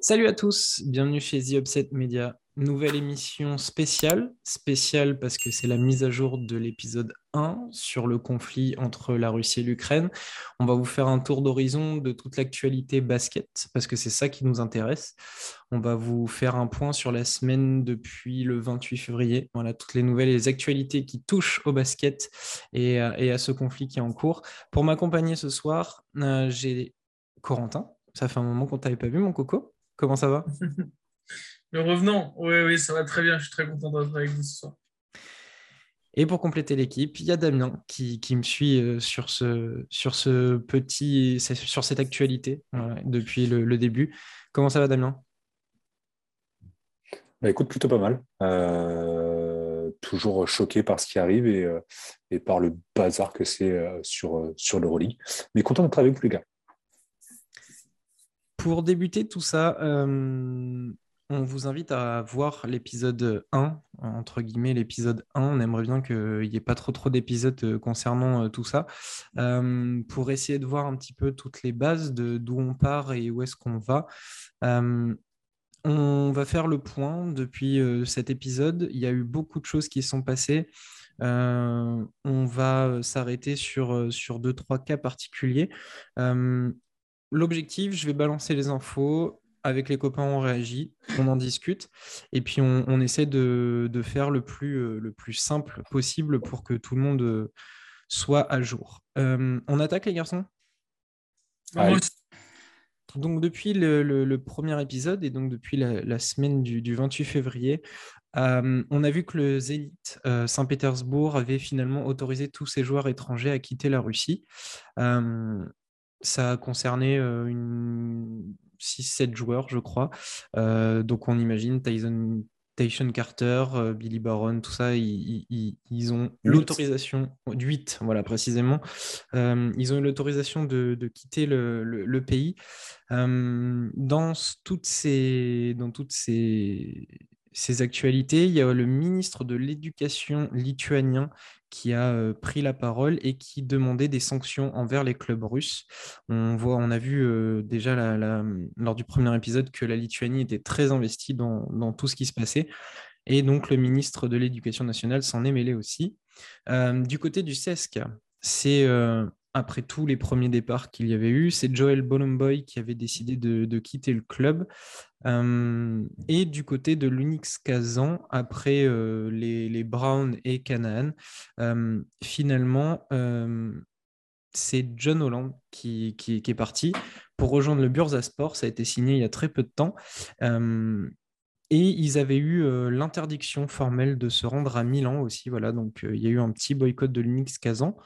Salut à tous, bienvenue chez The Upset Media. Nouvelle émission spéciale, spéciale parce que c'est la mise à jour de l'épisode 1 sur le conflit entre la Russie et l'Ukraine. On va vous faire un tour d'horizon de toute l'actualité basket parce que c'est ça qui nous intéresse. On va vous faire un point sur la semaine depuis le 28 février. Voilà, toutes les nouvelles et les actualités qui touchent au basket et, à ce conflit qui est en cours. Pour m'accompagner ce soir, euh, j'ai Corentin. Ça fait un moment qu'on t'avait pas vu, mon coco. Comment ça va? Le revenant, oui, oui, ça va très bien. Je suis très content d'être avec vous ce soir. Et pour compléter l'équipe, il y a Damien qui, me suit euh, sur ce, sur ce petit, sur cette actualité depuis le, début. Comment ça va, Damien? Bah, Écoute, plutôt pas mal. Euh, toujours choqué par ce qui arrive et, euh, et par le bazar que c'est sur, sur l'Euroleague. Mais content d'être avec vous, les gars. Pour débuter tout ça, euh, on vous invite à voir l'épisode 1, entre guillemets l'épisode 1. On aimerait bien qu'il n'y ait pas trop trop d'épisodes euh, concernant euh, tout ça, pour essayer de voir un petit peu toutes les bases de d'où on part et où est-ce qu'on va. on va faire le point depuis cet épisode. Il y a eu beaucoup de choses qui sont passées. on va s'arrêter sur, sur deux, trois cas particuliers l'objectif, je vais balancer les infos. Avec les copains, on réagit, on en discute. Et puis, on, essaie de, faire le plus, euh, le plus simple possible pour que tout le monde euh, soit à jour. Euh, on attaque, les garçons? Donc, depuis le, premier épisode et donc depuis la, semaine du, 28 février, on a vu que le Zénith Saint-Pétersbourg avait finalement autorisé tous ses joueurs étrangers à quitter la Russie. Ça a concerné une... 6-7 joueurs, je crois. donc on imagine Tyson, Tyson Carter, Billy Baron, tout ça, ils, ont l'autorisation, 8, voilà précisément, ils ont eu l'autorisation de, quitter le, pays. dans toutes ces, dans toutes ces, ces actualités, il y a le ministre de l'Éducation lituanien qui a pris la parole et qui demandait des sanctions envers les clubs russes. On, voit, on a vu déjà lors du premier épisode que la Lituanie était très investie dans, tout ce qui se passait. Et donc le ministre de l'Éducation nationale s'en est mêlé aussi. du côté du CESC, c'est après tous les premiers départs qu'il y avait eu, c'est Joel Bolomboy qui avait décidé de, quitter le club. et du côté de l'Unix Kazan, après les, les, Brown et Canaan, finalement, c'est John Holland qui, est parti pour rejoindre le Bursaspor. Ça a été signé il y a très peu de temps. et ils avaient eu l'interdiction formelle de se rendre à Milan aussi. Voilà, donc il y a eu un petit boycott de l'Unix Kazan.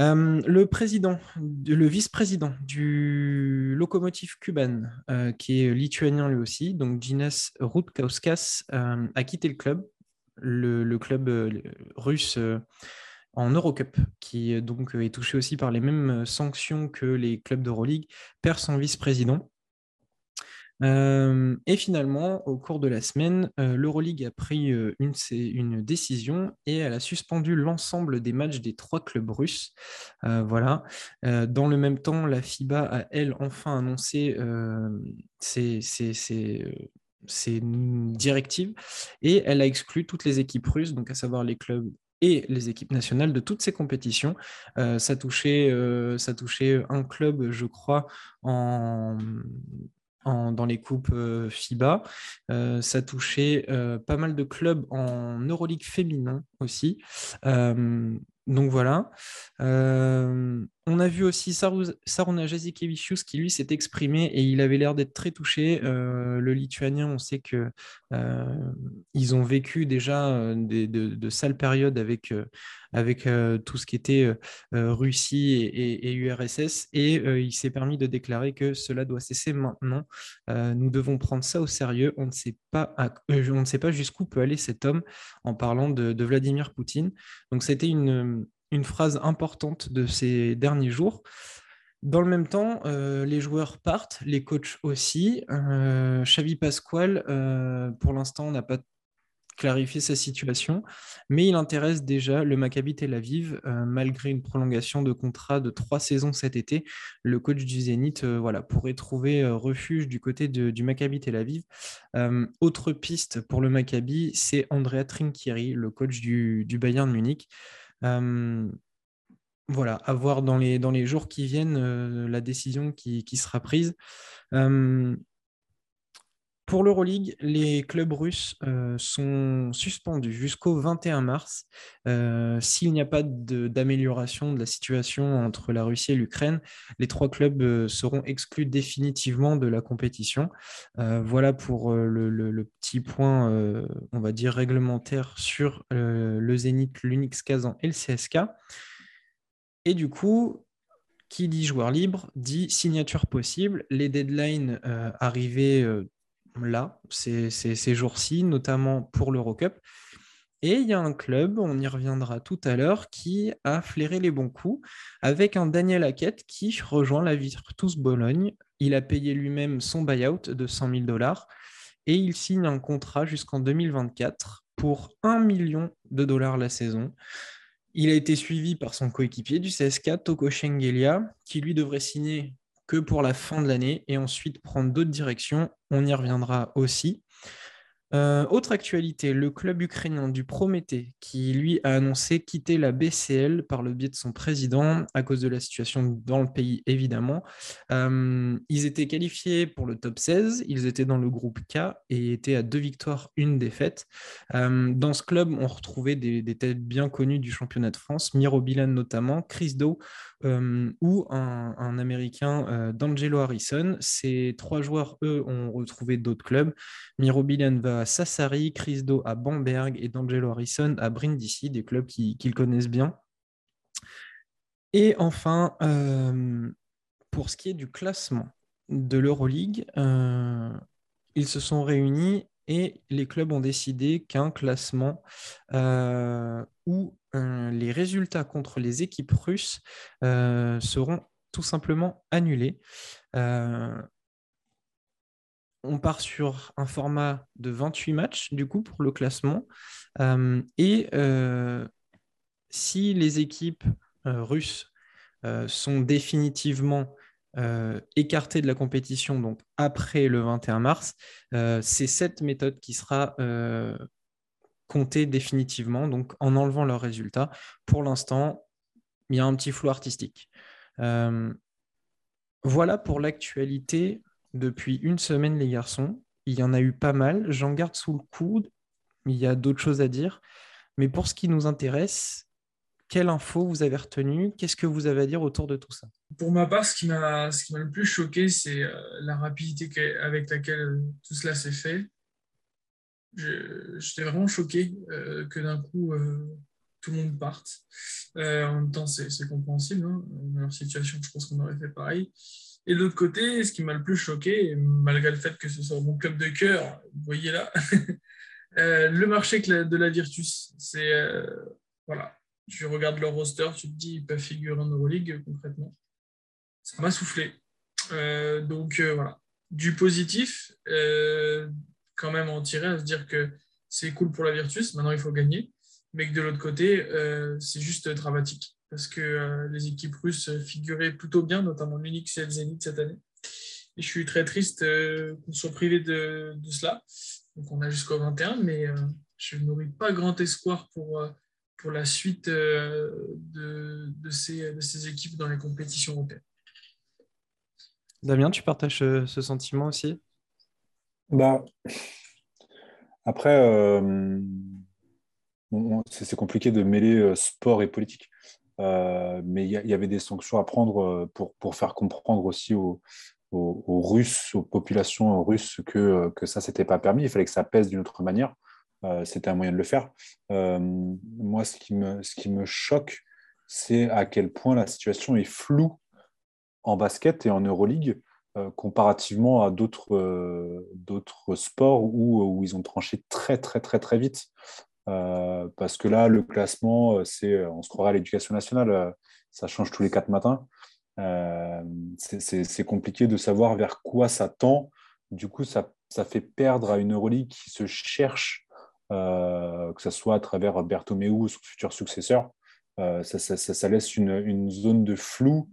Euh, le président, le vice-président du locomotive Cuban, euh, qui est lituanien lui aussi, donc Ginas Rutkauskas, euh, a quitté le club, le, club russe en Eurocup, qui donc est touché aussi par les mêmes sanctions que les clubs d'Euroleague, perd son vice-président. Euh, et finalement, au cours de la semaine, euh, l'Euroleague a pris euh, une, décision et elle a suspendu l'ensemble des matchs des trois clubs russes. voilà. dans le même temps, la FIBA a, elle, enfin annoncé ses, ses, directives et elle a exclu toutes les équipes russes, donc à savoir les clubs et les équipes nationales de toutes ces compétitions. ça, touchait, ça touchait un club, je crois, en, dans les coupes euh, FIBA. Euh, ça touchait euh, pas mal de clubs en Euroleague féminin aussi. donc voilà. On a vu aussi Saruna Jazikevičius qui lui s'est exprimé et il avait l'air d'être très touché. Euh, le lituanien, on sait que euh, ils ont vécu déjà euh, de, sales périodes avec, tout ce qui était Russie et, URSS et il s'est permis de déclarer que cela doit cesser maintenant. nous devons prendre ça au sérieux. On ne sait pas, on ne sait pas jusqu'où peut aller cet homme en parlant de, de Vladimir Poutine. Donc c'était une une phrase importante de ces derniers jours. Dans le même temps, les joueurs partent, les coachs aussi. Xavi Pasquale, pour l'instant, n'a pas clarifier sa situation, mais il intéresse déjà le Maccabi Tel Aviv, euh, malgré une prolongation de contrat de trois saisons cet été. Le coach du Zénith euh, voilà, pourrait trouver euh, refuge du côté du Maccabi Tel Aviv. autre piste pour le Maccabi, c'est Andrea Trinchieri, le coach du, Bayern Munich. Voilà, à voir dans les, dans les jours qui viennent la décision qui, qui sera prise. Pour l'Euroleague, les clubs russes euh, sont suspendus jusqu'au 21 mars. Euh, s'il n'y a pas d'amélioration de, la situation entre la Russie et l'Ukraine, les trois clubs euh, seront exclus définitivement de la compétition. voilà pour le, petit point, on va dire, réglementaire sur le Zénith, l'Unix Kazan et le CSK. Et du coup, qui dit joueur libre dit signature possible. Les deadlines arrivées là, ces, jours-ci, notamment pour l'Eurocup. Et il y a un club, on y reviendra tout à l'heure, qui a flairé les bons coups avec un Daniel Hackett qui rejoint la Virtus Bologne. Il a payé lui-même son buyout de 100 000 dollars et il signe un contrat jusqu'en 2024 pour 1 million de dollars la saison. Il a été suivi par son coéquipier du CSK, Toko Shengelia, qui lui devrait signer que pour la fin de l'année et ensuite prendre d'autres directions. On y reviendra aussi. Euh, autre actualité, le club ukrainien du Prométhée, qui lui a annoncé quitter la BCL par le biais de son président à cause de la situation dans le pays, évidemment. Euh, ils étaient qualifiés pour le top 16, ils étaient dans le groupe K et étaient à deux victoires, une défaite. Euh, dans ce club, on retrouvait des, têtes bien connues du championnat de France, Miro Bilan notamment, Chris Doe ou un, Américain, D'Angelo Harrison. Ces trois joueurs, eux, ont retrouvé d'autres clubs. Miro Bilan va à Sassari, Chris Do à Bamberg et D'Angelo Harrison à Brindisi, des clubs qu'ils connaissent bien. Et enfin, euh, pour ce qui est du classement de l'Euroleague, euh, ils se sont réunis et les clubs ont décidé qu'un classement euh, où les résultats contre les équipes russes seront tout simplement annulés on part sur un format de 28 matchs, du coup, pour le classement. Euh, et euh, si les équipes euh, russes sont définitivement écartées de la compétition, donc après le 21 mars, c'est cette méthode qui sera comptée définitivement, donc en enlevant leurs résultats. Pour l'instant, il y a un petit flou artistique. voilà pour l'actualité depuis une semaine, les garçons. Il y en a eu pas mal. J'en garde sous le coude. Il y a d'autres choses à dire. Mais pour ce qui nous intéresse, quelle info vous avez retenu Qu'est-ce que vous avez à dire autour de tout ça? Pour ma part, ce qui m'a le plus choqué, c'est euh, la rapidité avec laquelle euh, tout cela s'est fait. J'étais vraiment choqué euh, que d'un coup, tout le monde parte. en même temps, c'est compréhensible. Hein. Dans leur situation, je pense qu'on aurait fait pareil. Et de l'autre côté, ce qui m'a le plus choqué, malgré le fait que ce soit mon club de cœur, vous voyez là, euh, le marché de la Virtus, c'est. Euh, voilà, tu regardes leur roster, tu te dis, ils peuvent figurer en Euroleague concrètement. Ça m'a soufflé. Euh, donc voilà, du positif, quand même en tirer, à se dire que c'est cool pour la Virtus, maintenant il faut gagner, mais que de l'autre côté, c'est juste dramatique parce que euh, les équipes russes figuraient plutôt bien, notamment l'Unix et le Zénith cette année. Et je suis très triste euh, qu'on soit privé de, cela. Donc on a jusqu'au 21, mais euh, je nourris pas grand espoir pour, pour la suite de, ces, de ces équipes dans les compétitions européennes. Damien, tu partages ce sentiment aussi? Bah, Après, c'est compliqué de mêler sport et politique. Euh, mais il y, avait des sanctions à prendre euh, pour, pour faire comprendre aussi aux, aux, Russes, aux populations russes que, euh, que ça, c'était pas permis. Il fallait que ça pèse d'une autre manière. c'était un moyen de le faire. moi, ce qui me, ce qui me choque, c'est à quel point la situation est floue en basket et en Euroleague comparativement à d'autres d'autres sports où, où, ils ont tranché très, très, très, très vite. Euh, parce que là, le classement, euh, c'est, euh, on se croirait à l'éducation nationale, ça change tous les quatre matins. c'est compliqué de savoir vers quoi ça tend. Du coup, ça, fait perdre à une Euroleague qui se cherche, que ce soit à travers Bertomeu ou son futur successeur. Ça, laisse une, zone de flou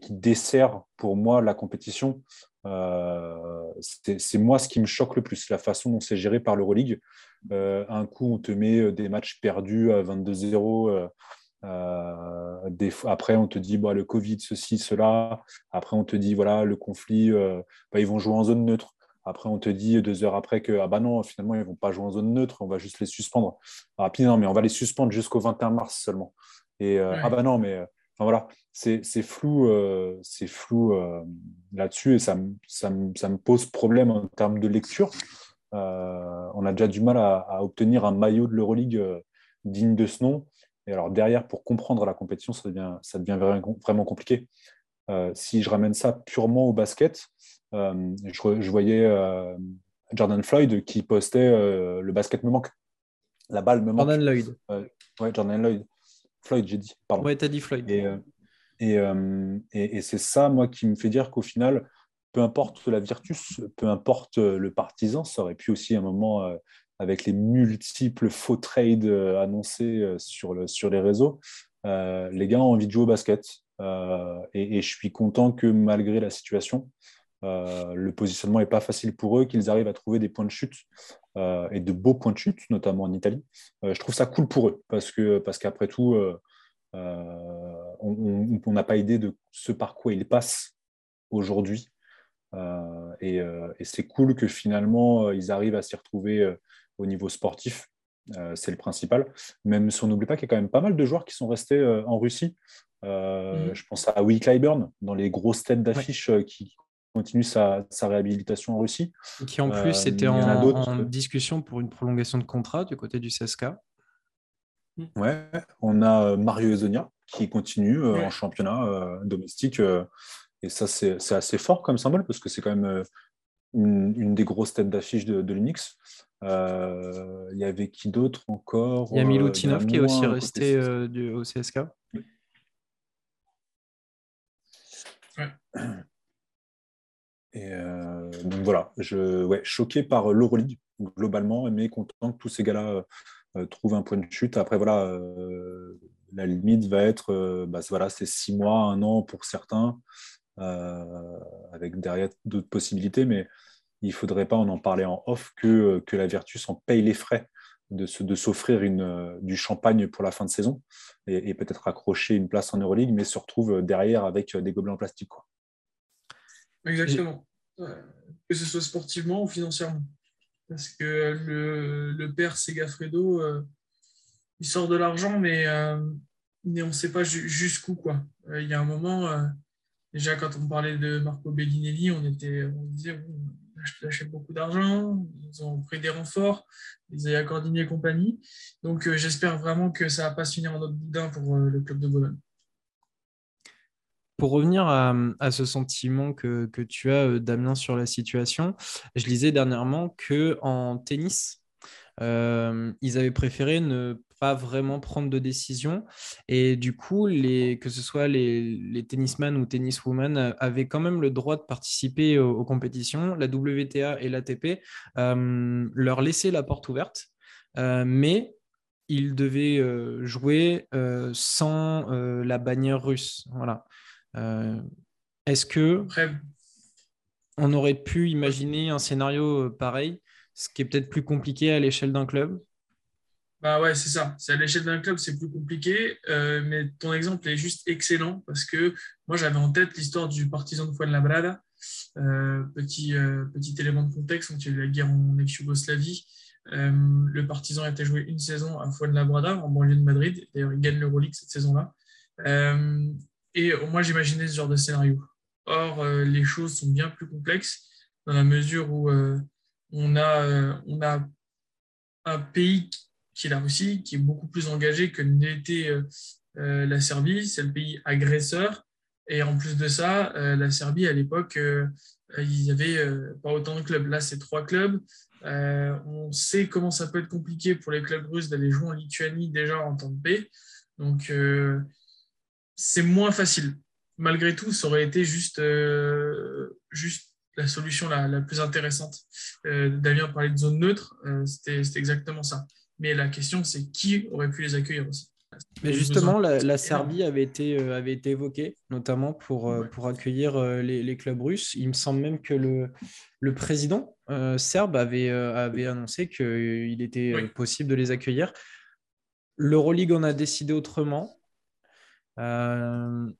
qui dessert pour moi la compétition. Euh, c'est moi ce qui me choque le plus, la façon dont c'est géré par l'Euroleague. Euh, un coup, on te met euh, des matchs perdus à 22-0. après, on te dit bah, le Covid, ceci, cela. Après, on te dit voilà, le conflit, bah, ils vont jouer en zone neutre. Après, on te dit deux heures après que ah bah non, finalement, ils ne vont pas jouer en zone neutre, on va juste les suspendre. Ah, non, mais on va les suspendre jusqu'au 21 mars seulement. Et ah bah non, mais voilà, c'est flou, c'est flou euh, euh, là-dessus et ça, ça, me pose problème en termes de lecture. Euh, on a déjà du mal à, obtenir un maillot de l'Euroleague digne de ce nom. Et alors derrière, pour comprendre la compétition, ça devient, ça devient vraiment compliqué. si je ramène ça purement au basket, je, voyais Jordan Floyd qui postait le basket me manque. La balle me manque. Jordan Lloyd. ouais, Jordan Lloyd. Floyd, j'ai dit. Pardon. Ouais, t'as dit Floyd. Euh, euh, et, et, c'est ça, moi, qui me fait dire qu'au final, peu importe la Virtus, peu importe le partisan, ça aurait pu aussi à un moment, euh, avec les multiples faux trades annoncés sur, le, sur les réseaux, les gars ont envie de jouer au basket. Et, et, je suis content que malgré la situation, le positionnement n'est pas facile pour eux, qu'ils arrivent à trouver des points de chute euh, et de beaux points de chute, notamment en Italie. Euh, je trouve ça cool pour eux parce que parce qu'après tout, euh, on n'a pas idée de ce par quoi ils passent aujourd'hui. et, et c'est cool que finalement ils arrivent à s'y retrouver au niveau sportif. c'est le principal. Même si on n'oublie pas qu'il y a quand même pas mal de joueurs qui sont restés en Russie. Mhm. Je pense à Will Clyburn dans les grosses têtes d'affiche qui continue sa, réhabilitation en Russie. Qui en plus euh, était en, discussion pour une prolongation de contrat du côté du CSK. Ouais, on a euh, Mario Ezonia qui continue euh, en championnat domestique. et ça, c'est assez fort comme symbole parce que c'est quand même une, des grosses têtes d'affiche de, de l'Unix. Il y avait qui d'autre encore Il y a Milutinov qui est aussi resté du, au CSK. Ouais. Et euh, donc voilà, je, ouais, choqué par l'Euroleague globalement, mais content que tous ces gars-là euh, trouvent un point de chute. Après, voilà, euh, la limite va être, bah, voilà, c'est six mois, un an pour certains, avec derrière d'autres possibilités, mais il ne faudrait pas, en en parler en off, que, que la Virtus en paye les frais de, de s'offrir du champagne pour la fin de saison et, peut-être accrocher une place en Euroleague, mais se retrouve derrière avec des gobelets en plastique. Exactement. Que ce soit sportivement ou financièrement. Parce que le, le père Segafredo, euh, il sort de l'argent, mais, euh, on ne sait pas jusqu'où. Quoi. Euh, il y a un moment, déjà quand on parlait de Marco Bellinelli, on, était, on disait bon, lâché beaucoup d'argent, ils ont pris des renforts, ils ont accordé et compagnie. Donc j'espère vraiment que ça va pas se finir en autre boudin pour le club de Bologne pour revenir à, ce sentiment que, tu as, euh, Damien, sur la situation, je lisais dernièrement que en tennis, euh, ils avaient préféré ne pas vraiment prendre de décision. Et du coup, les, que ce soit les, les tennisman ou tenniswoman euh, avaient quand même le droit de participer aux, compétitions. La WTA et l'ATP leur laissaient la porte ouverte, mais ils devaient jouer sans la bannière russe. Voilà. Euh, est-ce que on aurait pu imaginer un scénario euh, pareil, ce qui est peut-être plus compliqué à l'échelle d'un club? Bah ouais, c'est ça. C'est à l'échelle d'un club, c'est plus compliqué. Euh, mais ton exemple est juste excellent parce que moi, j'avais en tête l'histoire du partisan de Fuenlabrada. Euh, petit, petit élément de contexte, quand il y a eu la guerre en ex-Yougoslavie, le partisan a été joué une saison à Fuenlabrada, en banlieue de Madrid. D'ailleurs, il gagne l'Euroleague cette saison-là. Et moi, j'imaginais ce genre de scénario. Or, euh, les choses sont bien plus complexes dans la mesure où euh, on, a, euh, on a un pays qui est la Russie, qui est beaucoup plus engagé que n'était la Serbie. C'est le pays agresseur. Et en plus de ça, la Serbie, à l'époque, il n'y avait pas autant de clubs. Là, c'est trois clubs. on sait comment ça peut être compliqué pour les clubs russes d'aller jouer en Lituanie déjà en temps de paix. Donc, c'est moins facile. malgré tout, ça aurait été juste, juste la solution la, la plus intéressante. Damien parlait de zone neutre, c'était exactement ça. Mais la question, c'est qui aurait pu les accueillir aussi? Mais justement, la, Serbie avait été, euh, avait été évoquée, notamment pour, euh, pour accueillir euh, les, clubs russes. Il me semble même que le, le président serbe avait, avait annoncé qu'il était possible de les accueillir. L'Euroleague en a décidé autrement. On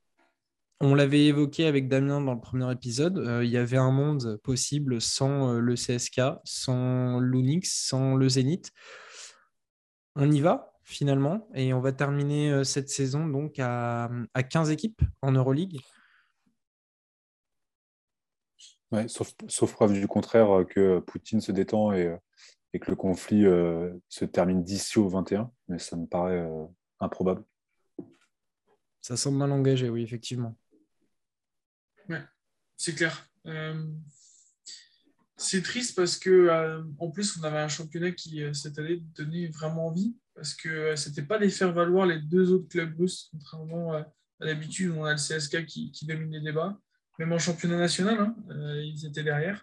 l'avait évoqué avec Damien dans le premier épisode. il y avait un monde possible sans le CSK, sans l'Unix, sans le Zénith. On y va finalement. Et on va terminer euh, cette saison donc à, 15 équipes en Euroleague. Sauf, preuve du contraire euh, que Poutine se détend euh, et que le conflit se termine d'ici au 21, mais ça me paraît improbable. Ça semble mal engagé, oui, effectivement. Ouais, c'est clair. c'est triste parce que en plus on avait un championnat qui cette année donnait vraiment envie parce que euh, c'était pas les faire valoir les deux autres clubs russes, contrairement à, l'habitude on a le CSK qui, domine les débats. Même en championnat national, hein, euh, ils étaient derrière.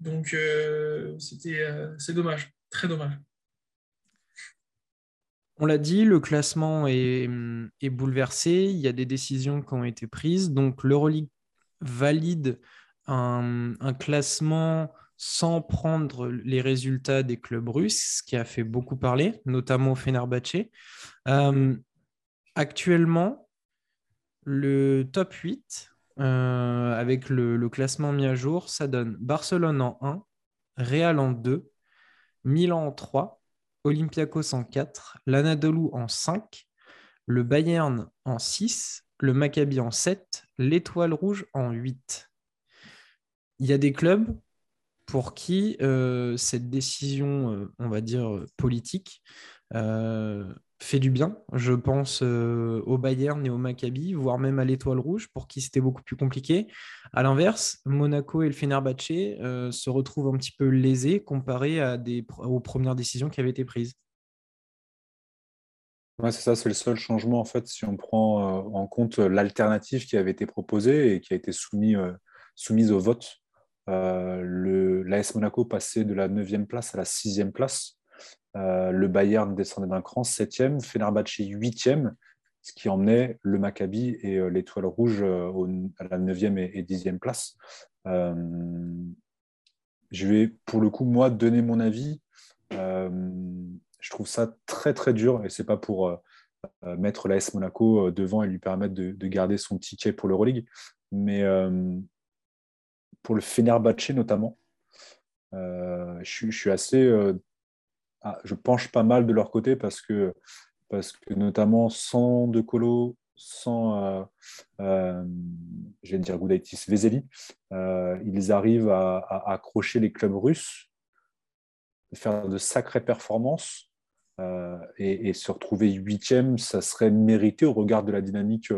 Donc euh, c'était, c'est dommage, très dommage. On l'a dit, le classement est, bouleversé. Il y a des décisions qui ont été prises. Donc l'Euroleague valide un, classement sans prendre les résultats des clubs russes, ce qui a fait beaucoup parler, notamment Fenerbahce. Euh, actuellement, le top 8, euh, avec le, classement mis à jour, ça donne Barcelone en 1, Real en 2, Milan en 3, Olympiakos en 4, l'Anadolu en 5, le Bayern en 6, le Maccabi en 7, l'Étoile Rouge en 8. Il y a des clubs pour qui euh, cette décision, euh, on va dire, euh, politique, fait du bien. Je pense au Bayern et au Maccabi, voire même à l'Étoile Rouge, pour qui c'était beaucoup plus compliqué. À l'inverse, Monaco et le Fenerbahce se retrouvent un petit peu lésés comparé à des, aux premières décisions qui avaient été prises. C'est ça, c'est le seul changement en fait si on prend en compte l'alternative qui avait été proposée et qui a été soumise, au vote euh, l'AS Monaco passait de la 9e place à la 6e place. Euh, le Bayern descendait d'un cran, 7e. Fenerbahce, 8e, ce qui emmenait le Maccabi et euh, l'Étoile Rouge à la 9e et, 10e place. je vais, pour le coup, moi, donner mon avis. je trouve ça très, très dur et c'est pas pour mettre l'AS Monaco devant et lui permettre de, de garder son ticket pour l'Euroleague. Mais pour le Fenerbahce notamment. Euh, je, suis assez. Euh, je penche pas mal de leur côté parce que, parce que notamment sans De Colo, sans, euh, je vais dire Goudaitis Vezeli, ils arrivent à, accrocher les clubs russes, faire de sacrées performances. Et, se retrouver huitième, ça serait mérité au regard de la dynamique,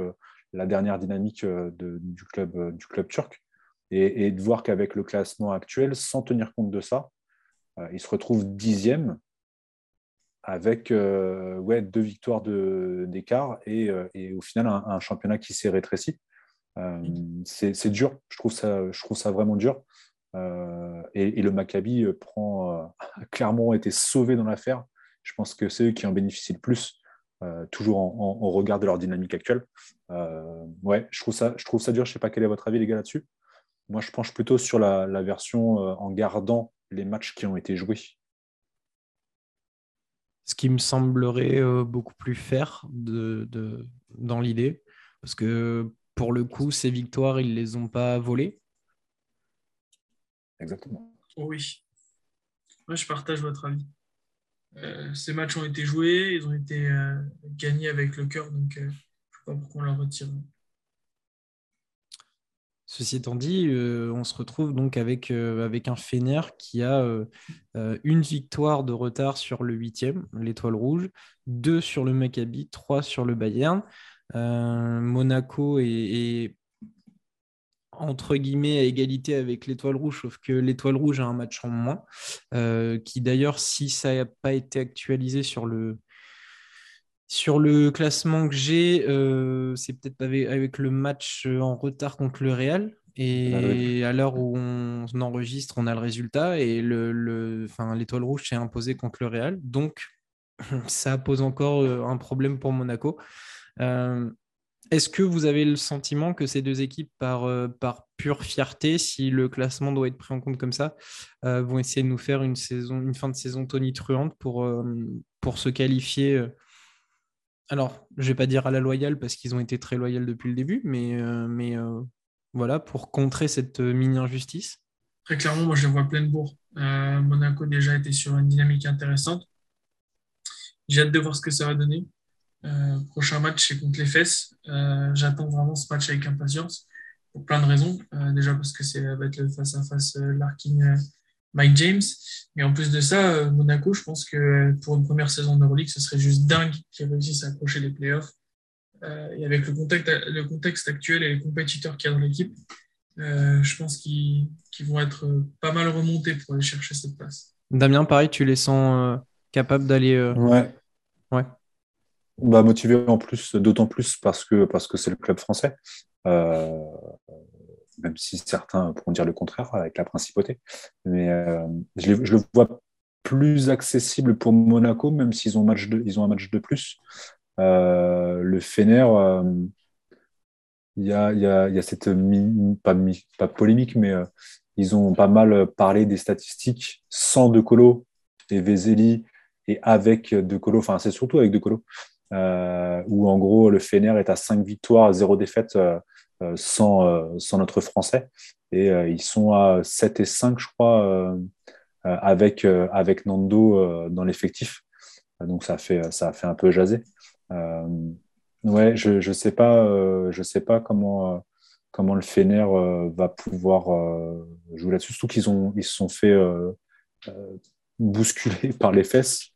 la dernière dynamique du, club, du club turc. Et, de voir qu'avec le classement actuel, sans tenir compte de ça, euh, il se retrouve dixième avec euh, ouais, deux victoires d'écart et, euh, et, au final un, championnat qui s'est rétréci. c'est dur, je trouve, ça, je trouve ça vraiment dur. Et, le Maccabi prend, a clairement été sauvé dans l'affaire. Je pense que c'est eux qui en bénéficient le plus, toujours en, regard de leur dynamique actuelle. ouais, je trouve, ça, je trouve ça dur. Je ne sais pas quel est votre avis, les gars, là-dessus. Moi, je penche plutôt sur la, version euh, en gardant les matchs qui ont été joués. Ce qui me semblerait euh, beaucoup plus faire de, dans l'idée, parce que pour le coup, ces victoires, ils ne les ont pas volées. Exactement. Oui. Moi, je partage votre avis. Euh, ces matchs ont été joués, ils ont été gagnés avec le cœur, donc je ne sais pas pourquoi on leur retire. Ceci étant dit, euh, on se retrouve donc avec, euh, un Fener qui a euh, une victoire de retard sur le huitième, l'étoile rouge, deux sur le Maccabi, trois sur le Bayern. Monaco est, entre guillemets à égalité avec l'étoile rouge, sauf que l'étoile rouge a un match en moins, qui d'ailleurs, si ça n'a pas été actualisé sur le, Sur le classement que j'ai, euh, c'est peut-être avec, le match en retard contre le Real. Et à l'heure où on enregistre, on a le résultat. Et le, l'étoile rouge s'est imposée contre le Real. Donc, ça pose encore euh, un problème pour Monaco. Euh, est-ce que vous avez le sentiment que ces deux équipes, par, par pure fierté, si le classement doit être pris en compte comme ça, vont essayer de nous faire une, saison, une fin de saison tonitruante pour, pour se qualifier alors, je vais pas dire à la loyale parce qu'ils ont été très loyaux depuis le début, mais, euh, mais euh, voilà, pour contrer cette euh, mini-injustice. Très clairement, moi je vois plein de bourre. Monaco déjà était sur une dynamique intéressante. J'ai hâte de voir ce que ça va donner. prochain match, c'est contre les fesses. J'attends vraiment ce match avec impatience pour plein de raisons. déjà parce que c'est va être le face-à-face Larkin Mike James. Mais en plus de ça, euh, Monaco, je pense que pour une première saison d'Euroleague, ce serait juste dingue qu'ils réussissent à accrocher les playoffs. Euh, et avec le contexte, le contexte actuel et les compétiteurs qu'il y a dans l'équipe, euh, je pense qu'ils vont être pas mal remontés pour aller chercher cette place. Damien, pareil, tu les sens capables d'aller. Ouais. Ouais. Bah, motivé en plus, d'autant plus parce que parce que c'est le club français même si certains pourront dire le contraire avec la principauté. Mais euh, je, le vois plus accessible pour Monaco, même s'ils ont, un match de plus. Euh, le Fener, euh, il y, a, cette pas, polémique, mais ils ont pas mal parlé des statistiques sans De Colo et Vezeli et avec De Colo, enfin c'est surtout avec De Colo, où en gros le Fener est à 5 victoires, 0 défaites sans, euh, sans notre français. Et euh, ils sont à 7 et 5, je crois, avec, avec Nando dans l'effectif. Donc ça a fait, ça a fait un peu jaser. ouais, je ne sais, pas, je sais pas comment, comment le Fener va pouvoir jouer là-dessus. Surtout qu'ils ils se sont fait bousculer par les fesses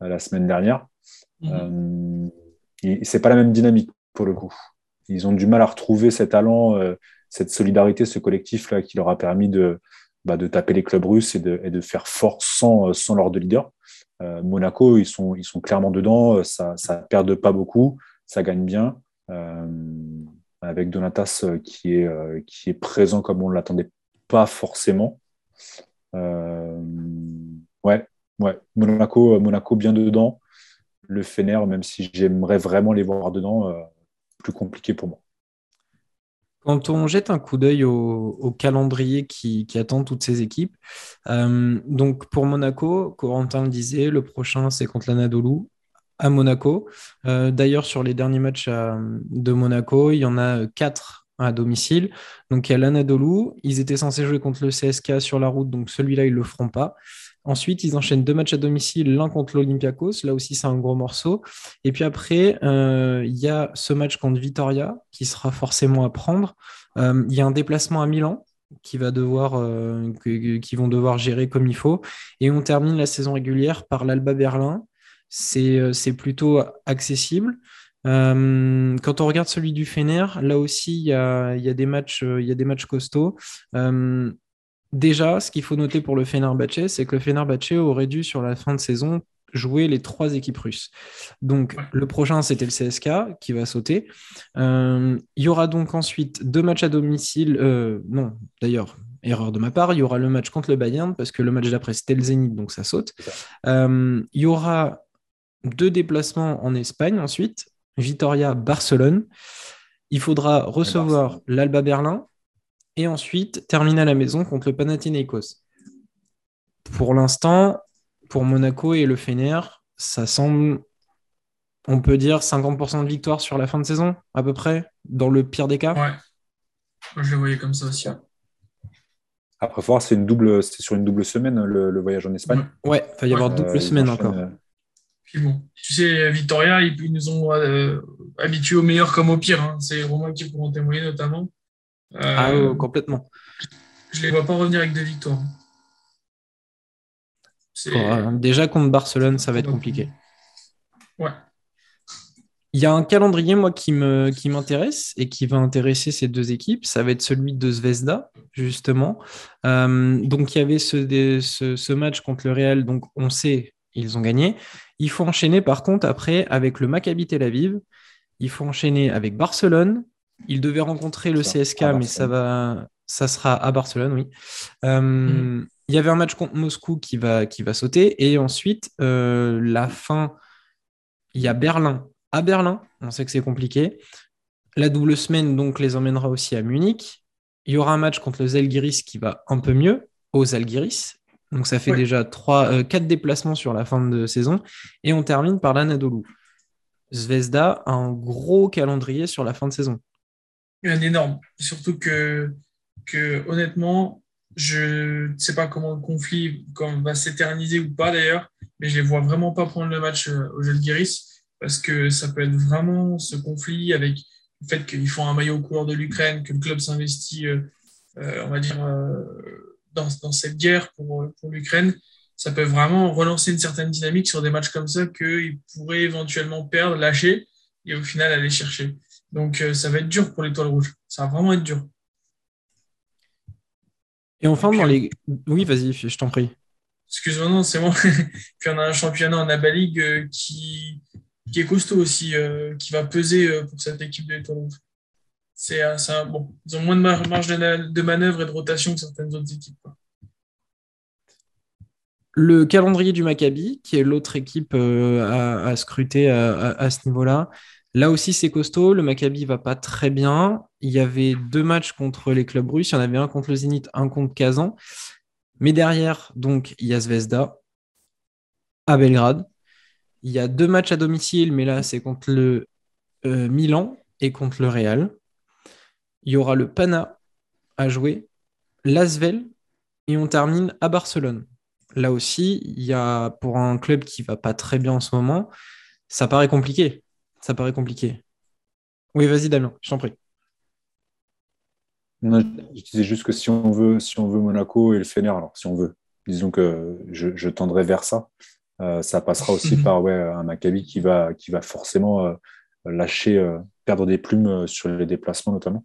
la semaine dernière. Mm c'est pas la même dynamique pour le coup ils ont du mal à retrouver cet talent, euh, cette solidarité, ce collectif-là qui leur a permis de, bah, taper les clubs russes et de, faire force sans, euh, sans leur de leader. Euh, Monaco, ils sont, clairement dedans, ça ne perd pas beaucoup, ça gagne bien. avec Donatas qui est, qui est présent comme on ne l'attendait pas forcément. ouais, ouais, Monaco, Monaco bien dedans. Le Fener, même si j'aimerais vraiment les voir dedans, plus compliqué pour moi. Quand on jette un coup d'œil au, calendrier qui, attend toutes ces équipes, euh, donc pour Monaco, Corentin le disait, le prochain c'est contre l'Anadolu à Monaco. Euh, d'ailleurs, sur les derniers matchs de Monaco, il y en a quatre à domicile. Donc il y a l'Anadolu, ils étaient censés jouer contre le CSK sur la route, donc celui-là ils le feront pas. Ensuite, ils enchaînent deux matchs à domicile, l'un contre l'Olympiakos. Là aussi, c'est un gros morceau. Et puis après, euh, il y a ce match contre Vitoria qui sera forcément à prendre. Euh, il y a un déplacement à Milan euh, qui vont devoir gérer comme il faut. Et on termine la saison régulière par l'Alba Berlin. C'est plutôt accessible. quand on regarde celui du Fener, là aussi, il y a des matchs costauds. Déjà, ce qu'il faut noter pour le Fenerbahçe, c'est que le Fenerbahçe aurait dû, sur la fin de saison, jouer les trois équipes russes. Donc, le prochain, c'était le CSK qui va sauter. Euh, il y aura donc ensuite deux matchs à domicile. Euh, non, d'ailleurs, erreur de ma part. Il y aura le match contre le Bayern, parce que le match d'après, c'était le Zénith, donc ça saute. Euh, il y aura deux déplacements en Espagne ensuite. Vitoria, Barcelone. Il faudra recevoir l'Alba Berlin et ensuite terminer à la maison contre le Panathinaikos. Pour l'instant, pour Monaco et le Fener, ça semble, on peut dire 50% de victoire sur la fin de saison, à peu près, dans le pire des cas. Ouais, je le voyais comme ça aussi. Après, voir, c'est une double, c'est sur une double semaine le, voyage en Espagne. Ouais, il va y avoir double semaine encore. Euh, bon, tu sais, Victoria, ils, nous ont euh, habitués au meilleur comme au pire. Hein. C'est Romain qui pourra en témoigner notamment ah, euh, complètement. Je ne les vois pas revenir avec des victoires. Euh, déjà contre Barcelone, ça va être compliqué. Ouais. Il y a un calendrier, moi, qui m'intéresse qui et qui va intéresser ces deux équipes. Ça va être celui de Zvezda, justement. Euh, donc, il y avait ce, ce, match contre le Real. Donc, on sait Ils ont gagné. Il faut enchaîner par contre après avec le Maccabi Tel Aviv. Il faut enchaîner avec Barcelone. Il devait rencontrer le CSK, mais ça va, ça sera à Barcelone, oui. Euh, mm. Il y avait un match contre Moscou qui va, qui va sauter. Et ensuite, euh, la fin, il y a Berlin à Berlin. On sait que c'est compliqué. La double semaine, donc, les emmènera aussi à Munich. Il y aura un match contre le Zalgiris qui va un peu mieux, aux Zalgiris. Donc, ça fait déjà trois, euh, quatre déplacements sur la fin de saison. Et on termine par l'Anadolu. Zvezda a un gros calendrier sur la fin de saison. Un énorme. Surtout que, honnêtement, je ne sais pas comment le conflit va s'éterniser ou pas d'ailleurs, mais je ne les vois vraiment pas prendre le match euh, au Zalgiris parce que ça peut être vraiment ce conflit avec le fait qu'ils font un maillot aux couleurs de l'Ukraine, que le club s'investit, euh, euh, on va dire, dans, dans, cette guerre pour, pour l'Ukraine. Ça peut vraiment relancer une certaine dynamique sur des matchs comme ça qu'ils pourraient éventuellement perdre, lâcher et au final aller chercher. Donc ça va être dur pour l'étoile rouge. Ça va vraiment être dur. Et enfin, dans les. Oui, vas-y, je t'en prie. Excuse-moi, non, c'est bon. Puis on a un championnat en ABA League qui, qui est costaud aussi, euh, qui va peser euh, pour cette équipe de Toronto. C'est, euh, bon, ils ont moins de marge de, manœuvre et de rotation que certaines autres équipes. Le calendrier du Maccabi, qui est l'autre équipe à, scruter à, ce niveau-là, là aussi c'est costaud. Le Maccabi va pas très bien. Il y avait deux matchs contre les clubs russes. Il y en avait un contre le Zénith, un contre Kazan. Mais derrière, donc, il y a Zvezda à Belgrade. Il y a deux matchs à domicile, mais là, c'est contre le euh, Milan et contre le Real. Il y aura le Pana à jouer, l'Asvel, et on termine à Barcelone. Là aussi, il y a pour un club qui va pas très bien en ce moment, ça paraît compliqué. Ça paraît compliqué. Oui, vas-y, Damien, je t'en prie. je disais juste que si on veut, si on veut Monaco et le Fener, alors si on veut, disons que je, je tendrai vers ça. Euh, ça passera aussi par ouais, un Maccabi qui va, qui va forcément euh, lâcher, euh, perdre des plumes sur les déplacements notamment.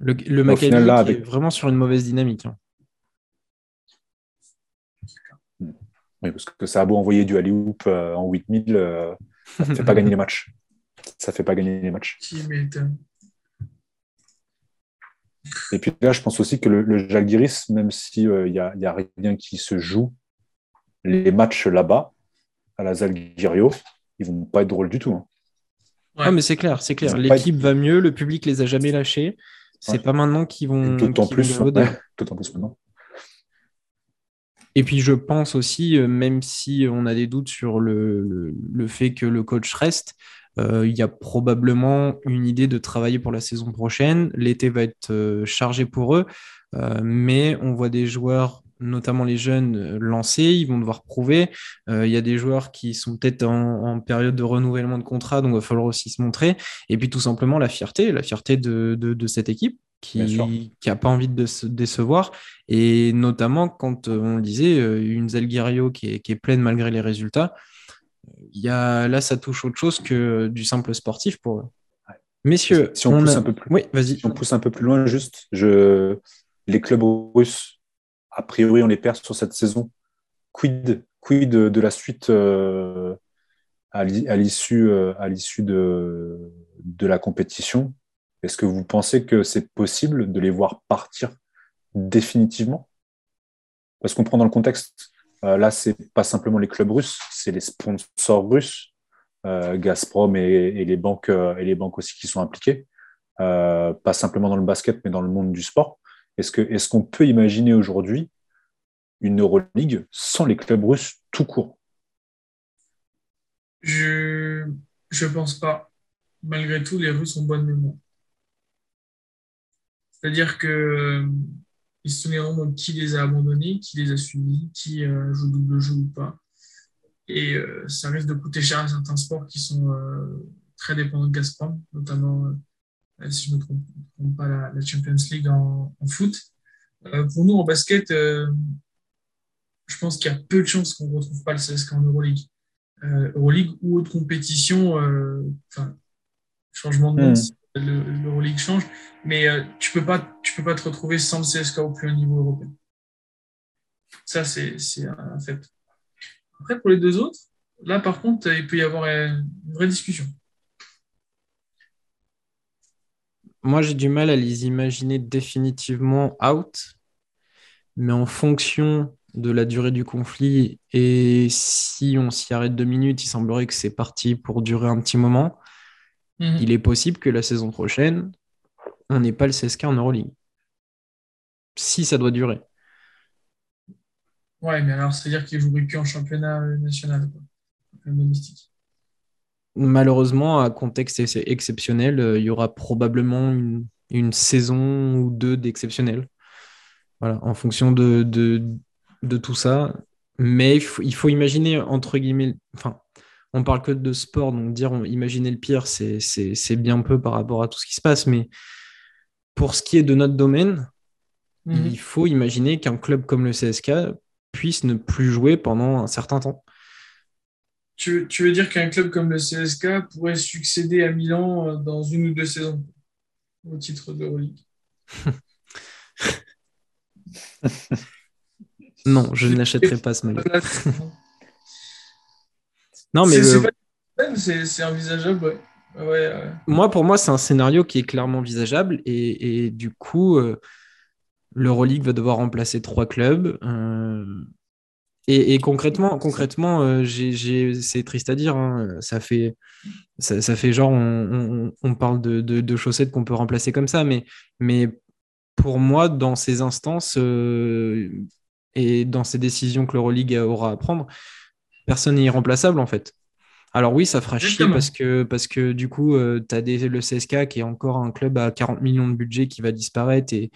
Le, Maccabi est vraiment sur une mauvaise dynamique. Hein. Oui, parce que ça a beau envoyer du alley-oop en 8000, ça ne fait pas gagner les matchs. Ça ne fait pas gagner les matchs. Et puis là, je pense aussi que le, le Jalgiris, même s'il n'y euh, a, a, rien qui se joue, les matchs là-bas, à la Zalgirio, ils vont pas être drôles du tout. Hein. Ah, mais c'est clair, c'est clair. L'équipe va mieux, le public les a jamais lâchés. C'est pas maintenant qu'ils vont. D'autant plus, plus maintenant. Et puis je pense aussi, euh, même si on a des doutes sur le, le, fait que le coach reste, euh, il y a probablement une idée de travailler pour la saison prochaine. L'été va être euh, chargé pour eux, mais on voit des joueurs notamment les jeunes lancés, ils vont devoir prouver. Il y a des joueurs qui sont peut-être en, période de renouvellement de contrat, donc il va falloir aussi se montrer. Et puis tout simplement la fierté, la fierté de, de, cette équipe qui n'a pas envie de se décevoir. Et notamment quand on le disait, une Zalgirio qui est, qui est pleine malgré les résultats y a, là, ça touche autre chose que du simple sportif pour eux. Messieurs, si on, pousse un peu plus, oui, vas-y. on pousse un peu plus loin, juste, je... les clubs russes, a priori, on les perd sur cette saison. Quid, quid de, la suite euh, à l'issue euh, à l'issue de, de la compétition? Est-ce que vous pensez que c'est possible de les voir partir définitivement? Parce qu'on prend dans le contexte euh, là, c'est pas simplement les clubs russes, c'est les sponsors russes, euh, Gazprom et, les banques euh, et les banques aussi qui sont impliquées, pas simplement dans le basket, mais dans le monde du sport. Est-ce qu'on peut imaginer aujourd'hui une Euroleague sans les clubs russes tout court? Je je pense pas. Malgré tout, les Russes ont bonne mémoire. C'est-à-dire que ils se souviendront qui les a abandonnés, qui les a suivis, qui euh, joue double jeu ou pas. Et euh, ça risque de coûter cher à certains sports qui sont euh, très dépendants de Gazprom, notamment, si je ne me trompe, pas, la, Champions League en, foot. pour nous, en basket, je pense qu'il y a peu de chances qu'on ne retrouve pas le CSK en Euroleague. Euroleague ou autre compétition, changement de monde, hmm l'Euroleague change, mais euh, tu peux peux pas te retrouver sans le CSK au plus haut niveau européen. Ça, c'est un fait. Après, pour les deux autres, là, par contre, il peut y avoir une vraie discussion. Moi, j'ai du mal à les imaginer définitivement out, mais en fonction de la durée du conflit et si on s'y arrête deux minutes, il semblerait que c'est parti pour durer un petit moment. Mhm. Il est possible que la saison prochaine, on n'ait pas le CSK en Euroleague. Si ça doit durer. Ouais, mais alors c'est-à-dire qu'il ne jouerait plus en championnat national, domestique. Malheureusement, à contexte exceptionnel, euh, il y aura probablement une, saison ou deux d'exceptionnel. Voilà, en fonction de, de, tout ça. Mais il faut, imaginer, entre guillemets, enfin, on parle que de sport, donc dire imaginer le pire, c'est bien peu par rapport à tout ce qui se passe. Mais pour ce qui est de notre domaine, mhm. il faut imaginer qu'un club comme le CSK puisse ne plus jouer pendant un certain temps. Tu, veux dire qu'un club comme le CSK pourrait succéder à Milan euh, dans une ou deux saisons au titre de d'Euroleague Non, je n'achèterai pas ce maillot. Non, mais. C'est envisageable, ouais. Moi, pour moi, c'est un scénario qui est clairement envisageable et, du coup, euh, l'Euroleague va devoir remplacer trois clubs. Euh, et, concrètement, concrètement euh, c'est triste à dire. Hein, ça, fait, ça, fait genre, on, parle de, chaussettes qu'on peut remplacer comme ça. Mais, mais pour moi, dans ces instances euh, et dans ces décisions que l'Euroleague aura à prendre, personne n'est irremplaçable en fait. Alors oui, ça fera chier parce que, parce que du coup, tu as le CSK qui est encore un club à 40 millions de budget qui va disparaître et,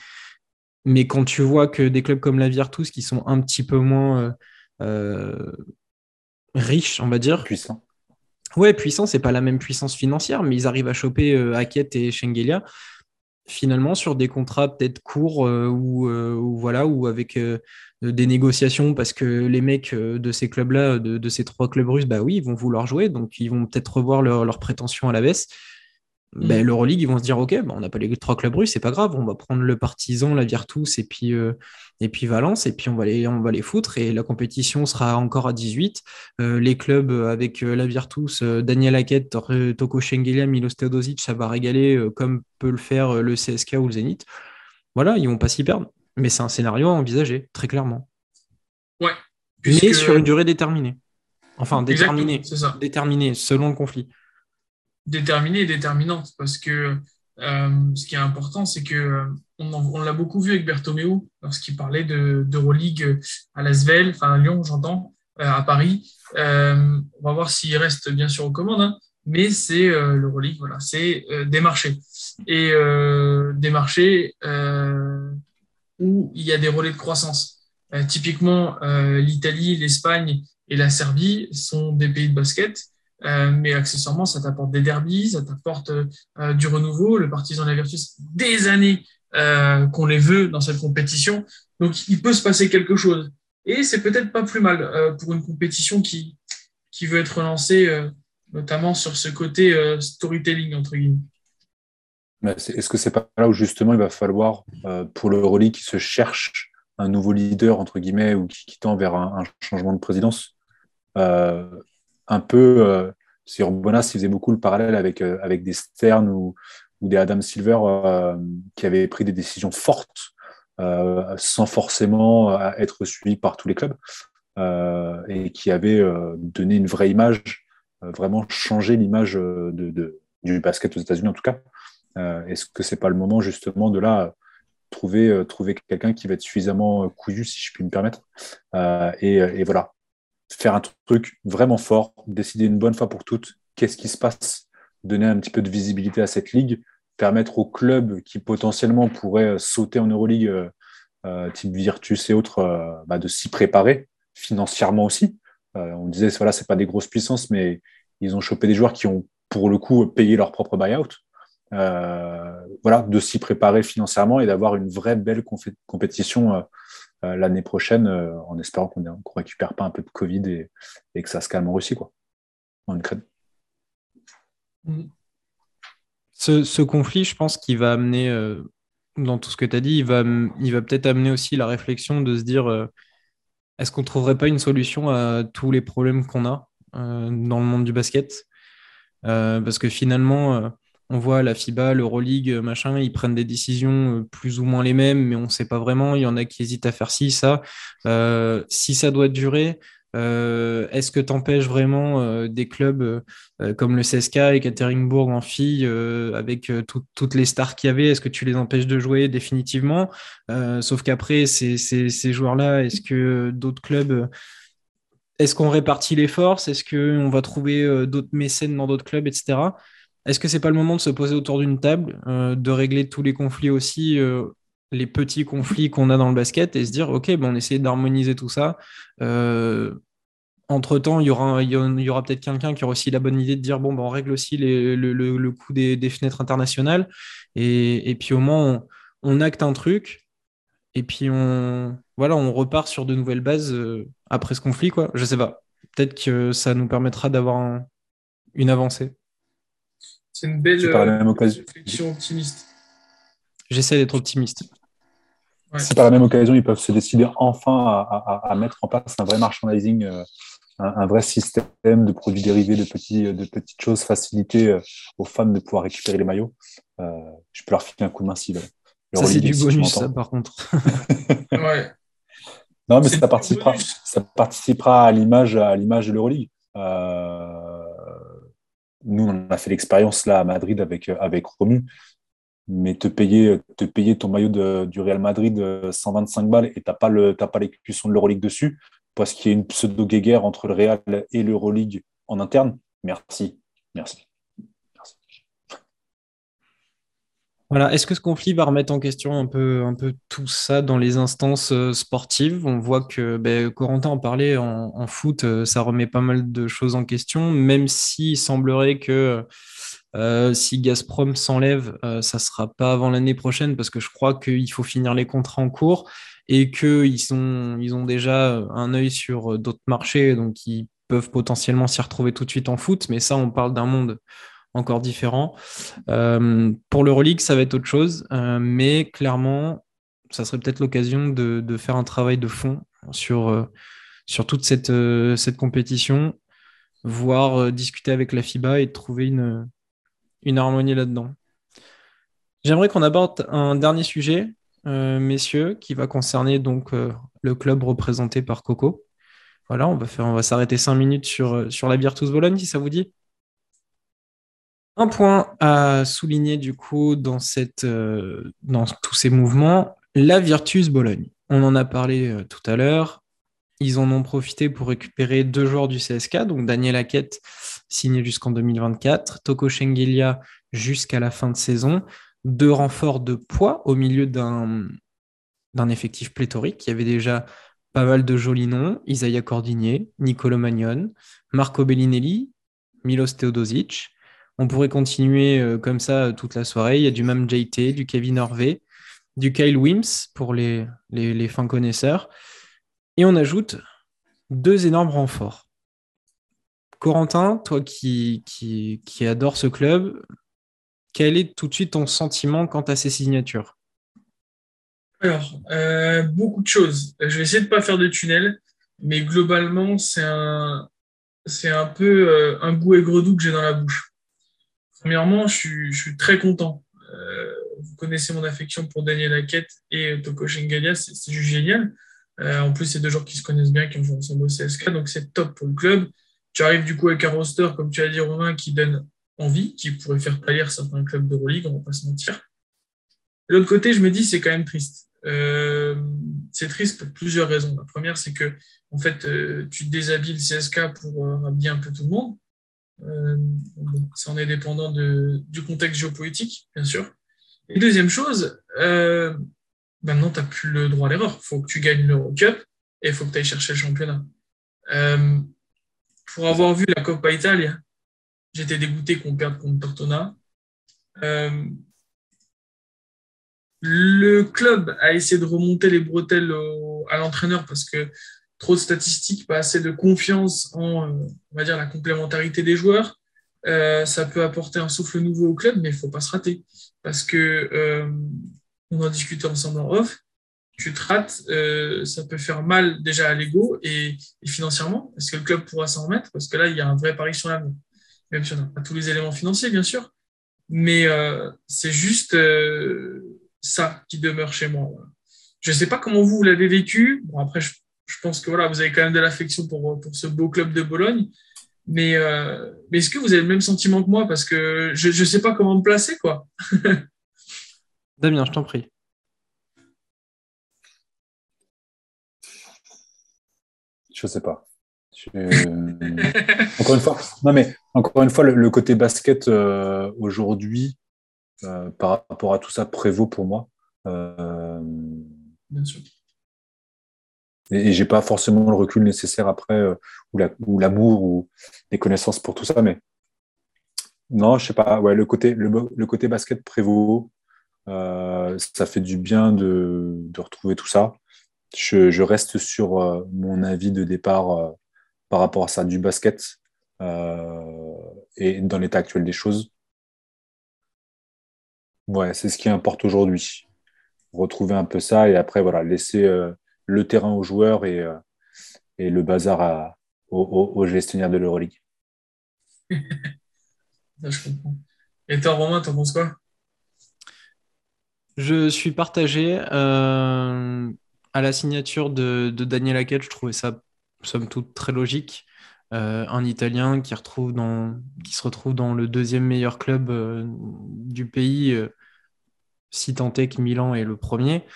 mais quand tu vois que des clubs comme la Virtus, qui sont un petit peu moins euh, euh, riches, on va dire. Puissants. Ouais, puissants, c'est pas la même puissance financière, mais ils arrivent à choper euh, Hackett et Schengelia finalement sur des contrats peut-être courts ou, voilà ou avec des négociations parce que les mecs de ces clubs-là, de, ces trois clubs russes, bah oui, ils vont vouloir jouer, donc ils vont peut-être revoir leurs prétentions à la baisse. Ben, mm. L'Euroleague, ils vont se dire Ok, ben, on n'a pas les trois clubs russes, c'est pas grave, on va prendre le Partizan, la Virtus et puis, euh, et puis Valence, et puis on va, les, on va les foutre, et la compétition sera encore à 18. Euh, les clubs avec euh, la Virtus, Daniel Hackett, Toko Schengelia, Milos Teodosic, ça va régaler comme peut le faire le CSK ou le Zénith. Voilà, ils vont pas s'y perdre. Mais c'est un scénario à envisager, très clairement. Ouais. Mais sur une durée déterminée. Enfin, déterminée. Déterminée, selon le conflit déterminée et déterminante parce que euh, ce qui est important, c'est que euh, on, l'a beaucoup vu avec Bertomeu lorsqu'il parlait d'Euroleague à Lasvel, enfin à Lyon, j'entends, euh, à Paris. on va voir s'il reste bien sûr aux commandes, hein, mais c'est l'Euroleague, voilà, c'est des marchés. Et des marchés où il y a des relais de croissance. typiquement, l'Italie, l'Espagne et la Serbie sont des pays de basket euh, mais accessoirement, ça t'apporte des derbies, ça t'apporte euh, du renouveau. Le Partisan de la Virtus, des années euh, qu'on les veut dans cette compétition. Donc, il peut se passer quelque chose. Et c'est peut-être pas plus mal pour une compétition qui, qui veut être lancée, notamment sur ce côté storytelling, entre guillemets. Est-ce que c'est pas là où justement il va falloir, pour le relais qui se cherche un nouveau leader, entre guillemets, ou qui, tend vers un, changement de présidence, un peu, euh, sur Bonas, il faisait beaucoup le parallèle avec, euh, avec des Stern ou, des Adam Silver euh, qui avaient pris des décisions fortes sans forcément être suivis par tous les clubs et qui avaient donné une vraie image, vraiment changé l'image de, du basket aux États-Unis en tout cas. Est-ce que c'est pas le moment justement de là trouver, trouver quelqu'un qui va être suffisamment couillu, si je puis me permettre, et, voilà, faire un truc vraiment fort, décider une bonne fois pour toutes qu'est-ce qui se passe, donner un petit peu de visibilité à cette ligue, permettre aux clubs qui potentiellement pourraient sauter en Euroleague, euh, euh, type Virtus et autres, euh, bah, de s'y préparer financièrement aussi. on disait, voilà, c'est pas des grosses puissances, mais ils ont chopé des joueurs qui ont pour le coup payé leur propre buyout. Voilà, de s'y préparer financièrement et d'avoir une vraie belle compétition euh, l'année prochaine, euh, en espérant qu'on ne récupère pas un peu de Covid et, que ça se calme en Russie. Quoi, en Ukraine. Ce, conflit, je pense qu'il va amener, euh, dans tout ce que tu as dit, il va, il va peut-être amener aussi la réflexion de se dire est-ce qu'on ne trouverait pas une solution à tous les problèmes qu'on a dans le monde du basket? Parce que finalement, on voit la FIBA, l'Euroleague, machin, ils prennent des décisions plus ou moins les mêmes, mais on ne sait pas vraiment. Il y en a qui hésitent à faire ci, ça. si ça doit durer, euh, est-ce que tu empêches vraiment euh, des clubs euh, comme le CSK et Katerinbourg en filles, avec toutes les stars qu'il y avait, est-ce que tu les empêches de jouer définitivement? Sauf qu'après, ces, ces joueurs-là, est-ce que d'autres clubs est-ce qu'on répartit les forces? Est-ce qu'on va trouver d'autres mécènes dans d'autres clubs, etc. Est-ce que c'est pas le moment de se poser autour d'une table, de régler tous les conflits aussi, les petits conflits qu'on a dans le basket, et se dire, OK, on essaie d'harmoniser tout ça entre-temps, il y aura, il y aura peut-être quelqu'un qui aura aussi la bonne idée de dire bon, ben, on règle aussi le, coût des, fenêtres internationales. Et, puis au moins, on, acte un truc. Et puis on, voilà, on repart sur de nouvelles bases euh, après ce conflit. Quoi. Je sais pas. Peut-être que ça nous permettra d'avoir une avancée. C'est une belle euh, réflexion optimiste. J'essaie d'être optimiste. Si par la même occasion, ils peuvent se décider enfin à, mettre en place un vrai merchandising euh, un, vrai système de produits dérivés, de, petits, de petites choses, faciliter euh, aux femmes de pouvoir récupérer les maillots. Euh, je peux leur filer un coup de main si. Ça, c'est du bonus, ça, par contre. ouais. Non, mais ça participera, ça participera à l'image à l'image de l'Euroleague. Euh, nous, on a fait l'expérience là à Madrid avec, avec Romu, mais te payer, ton maillot de, du Real Madrid 125 balles et tu n'as pas, le, les de l'Euroleague dessus, parce qu'il y a une pseudo-guéguerre entre le Real et l'Euroleague en interne. Merci. Merci. Voilà. Est-ce que ce conflit va remettre en question un peu, un peu tout ça dans les instances euh, sportives? On voit que ben, Corentin en parlait en, foot, euh, ça remet pas mal de choses en question, même s'il semblerait que euh, si Gazprom s'enlève, ça ne sera pas avant l'année prochaine parce que je crois qu'il faut finir les contrats en cours et qu'ils ils ont déjà un œil sur d'autres marchés, donc ils peuvent potentiellement s'y retrouver tout de suite en foot, mais ça, on parle d'un monde encore différent. Euh, pour l'Euroleague, ça va être autre chose, euh, mais clairement, ça serait peut-être l'occasion de, faire un travail de fond sur, sur toute cette, cette compétition, voire discuter avec la FIBA et trouver une, une harmonie là-dedans. J'aimerais qu'on aborde un dernier sujet, euh, messieurs, qui va concerner donc euh, le club représenté par Coco. Voilà, on va va s'arrêter cinq minutes sur, euh, sur la Virtus Bologne, si ça vous dit. Un point à souligner du coup dans, cette, dans tous ces mouvements, la Virtus Bologne. On en a parlé tout à l'heure. Ils en ont profité pour récupérer deux joueurs du CSK, donc Daniel Hackett signé jusqu'en 2024, Toko Shengelia jusqu'à la fin de saison deux renforts de poids au milieu d'un effectif pléthorique. Il y avait déjà pas mal de jolis noms Isaiah Cordigné, Nicolo Magnon, Marco Bellinelli, Milos Teodosic. On pourrait continuer euh, comme ça euh, toute la soirée. Il y a du Mam JT, du Kevin Harvey, du Kyle Wims pour les, les, fins connaisseurs. Et on ajoute deux énormes renforts. Corentin, toi qui, adore ce club, quel est tout de suite ton sentiment quant à ces signatures? Alors, euh, beaucoup de choses. Je vais essayer de ne pas faire de tunnel, mais globalement, c'est un, peu un goût aigre-doux que j'ai dans la bouche. Premièrement, je suis, très content. Euh, vous connaissez mon affection pour Daniel Hackett et Toko Shengalia, c'est juste génial. en plus, c'est deux joueurs qui se connaissent bien, qui ont joué ensemble au CSK, donc c'est top pour le club. Tu arrives du coup avec un roster, comme tu as dit, Romain, qui donne envie, qui pourrait faire pâlir certains clubs d'Euroleague, on ne va pas se mentir. De l'autre côté, je me dis, c'est quand même triste. Euh, c'est triste pour plusieurs raisons. La première, c'est que en fait, euh, tu déshabilles le CSK pour euh, habiller un peu tout le monde. Ça en est dépendant du contexte géopolitique, bien sûr. Et deuxième chose, maintenant, tu n'as plus le droit à l'erreur. Il faut que tu gagnes l'Eurocup et il faut que tu ailles chercher le championnat. pour avoir vu la Coppa Italia, J'étais dégoûté qu'on perde contre Tortona. Euh, le club a essayé de remonter les bretelles à l'entraîneur parce que trop de statistiques, pas assez de confiance en euh, on va dire, la complémentarité des joueurs. Euh, ça peut apporter un souffle nouveau au club, mais il ne faut pas se rater. Parce que on en discutait ensemble en off. tu te rates, euh, ça peut faire mal déjà à l'ego et, financièrement. Est-ce que le club pourra s'en remettre? Parce que là, il y a un vrai pari sur l'avenir. Même si on n'a pas tous les éléments financiers, bien sûr. Mais euh, c'est juste euh, ça qui demeure chez moi. Je ne sais pas comment vous, l'avez vécu. Bon, après, je, pense que voilà, vous avez quand même de l'affection pour, pour ce beau club de Bologne. Mais, mais est-ce que vous avez le même sentiment que moi? Parce que je ne sais pas comment me placer, quoi. Damien, je t'en prie. Je sais pas. encore une fois, non mais encore une fois, le, côté basket euh, aujourd'hui, euh, par rapport à tout ça, prévaut pour moi. Euh, Bien sûr. Et, j'ai pas forcément le recul nécessaire après, ou l'amour, ou les connaissances pour tout ça, mais non, je sais pas. Ouais, le côté, le, côté basket prévaut. ça fait du bien de, de retrouver tout ça je, reste sur euh, mon avis de départ euh, par rapport à ça, du basket euh, et dans l'état actuel des choses. Ouais, c'est ce qui importe aujourd'hui. Retrouver un peu ça et après, voilà, laisser le terrain aux joueurs et, et le bazar à, aux, gestionnaires de l'Euroleague. je comprends. Et toi, Romain, t'en penses quoi? Je suis partagé à la signature de, Daniel Hackett, je trouvais ça, somme toute, très logique. Euh, un Italien qui, retrouve dans, qui se retrouve dans le deuxième meilleur club euh, du pays, euh, si tant est que Milan est le premier.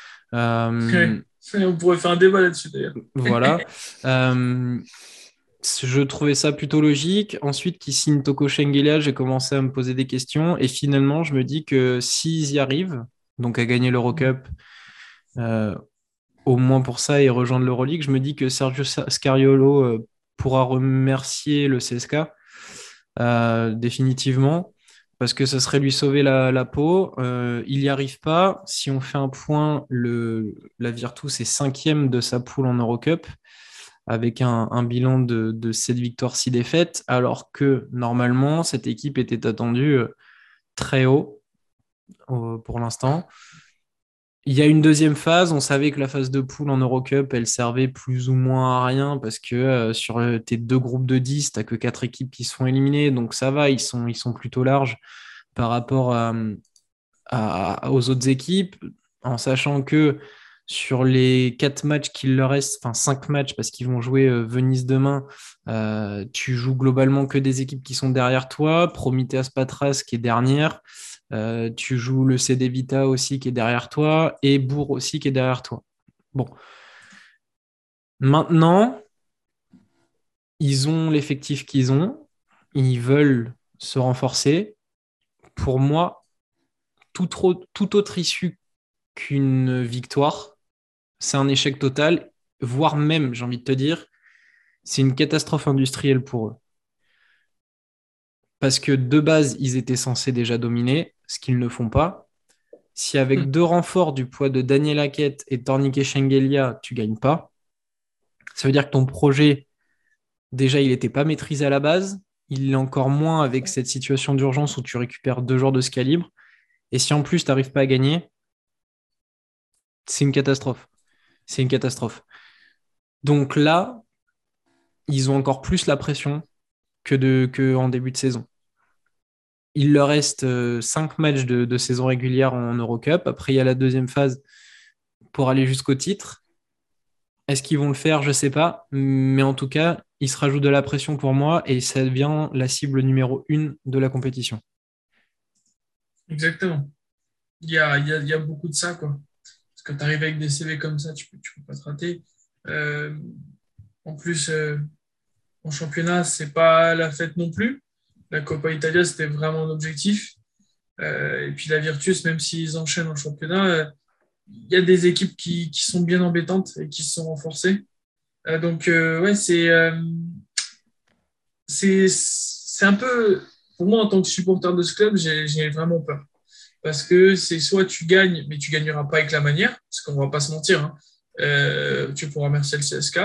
On pourrait faire un débat là-dessus d'ailleurs. Voilà. je trouvais ça plutôt logique. Ensuite, qui signe Toko Schengelia, j'ai commencé à me poser des questions. Et finalement, je me dis que s'ils y arrivent, donc à gagner l'Eurocup, au moins pour ça et rejoindre l'Euroleague, je me dis que Sergio Scariolo euh, pourra remercier le CSK euh, définitivement parce que ça serait lui sauver la, peau. Euh, il n'y arrive pas. Si on fait un point, le, la Virtus est cinquième de sa poule en Eurocup avec un, bilan de, de 7 victoires, 6 défaites, alors que normalement, cette équipe était attendue très haut pour l'instant. Il y a une deuxième phase. On savait que la phase de poule en Eurocup, elle servait plus ou moins à rien parce que euh, sur euh, tes deux groupes de 10, tu n'as que quatre équipes qui se font éliminer. Donc ça va, ils sont, sont plutôt larges par rapport aux autres équipes, en sachant que sur les quatre matchs qu'il leur reste, enfin cinq matchs parce qu'ils vont jouer euh, Venise demain, tu joues globalement que des équipes qui sont derrière toi. Prometheas Patras qui est dernière. Euh, tu joues le CD Vita aussi qui est derrière toi et Bourg aussi qui est derrière toi. Bon. Maintenant, ils ont l'effectif qu'ils ont. Ils veulent se renforcer. Pour moi, tout, tout autre issue qu'une victoire, c'est un échec total, voire même, j'ai envie de te dire, c'est une catastrophe industrielle pour eux. Parce que de base, ils étaient censés déjà dominer ce qu'ils ne font pas. Si avec hmm. deux renforts du poids de Daniel Hackett et Tornike Schengelia, tu gagnes pas, ça veut dire que ton projet, déjà, il n'était pas maîtrisé à la base. Il l'est encore moins avec cette situation d'urgence où tu récupères deux joueurs de ce calibre. Et si en plus, tu n'arrives pas à gagner, c'est une catastrophe. C'est une catastrophe. Donc là, ils ont encore plus la pression que, de, que en début de saison. Il leur reste euh, cinq matchs de, saison régulière en Eurocup. Après, il y a la deuxième phase pour aller jusqu'au titre. Est-ce qu'ils vont le faire? Je ne sais pas. Mais en tout cas, il se rajoute de la pression pour moi et ça devient la cible numéro une de la compétition. Exactement. Il y a, beaucoup de ça. Quoi. Parce que tu arrives avec des CV comme ça, tu ne peux, pas te rater. Euh, en plus, euh, en championnat, ce n'est pas la fête non plus la Coppa Italia, c'était vraiment un objectif. Euh, et puis la Virtus, même s'ils enchaînent en championnat, euh, il y a des équipes qui, sont bien embêtantes et qui se sont renforcées. Euh, donc, ouais, c'est, un peu, pour moi, en tant que supporter de ce club, j'ai, vraiment peur. Parce que c'est soit tu gagnes, mais tu ne gagneras pas avec la manière, parce qu'on va pas se mentir. Hein. tu pourras remercier le CSK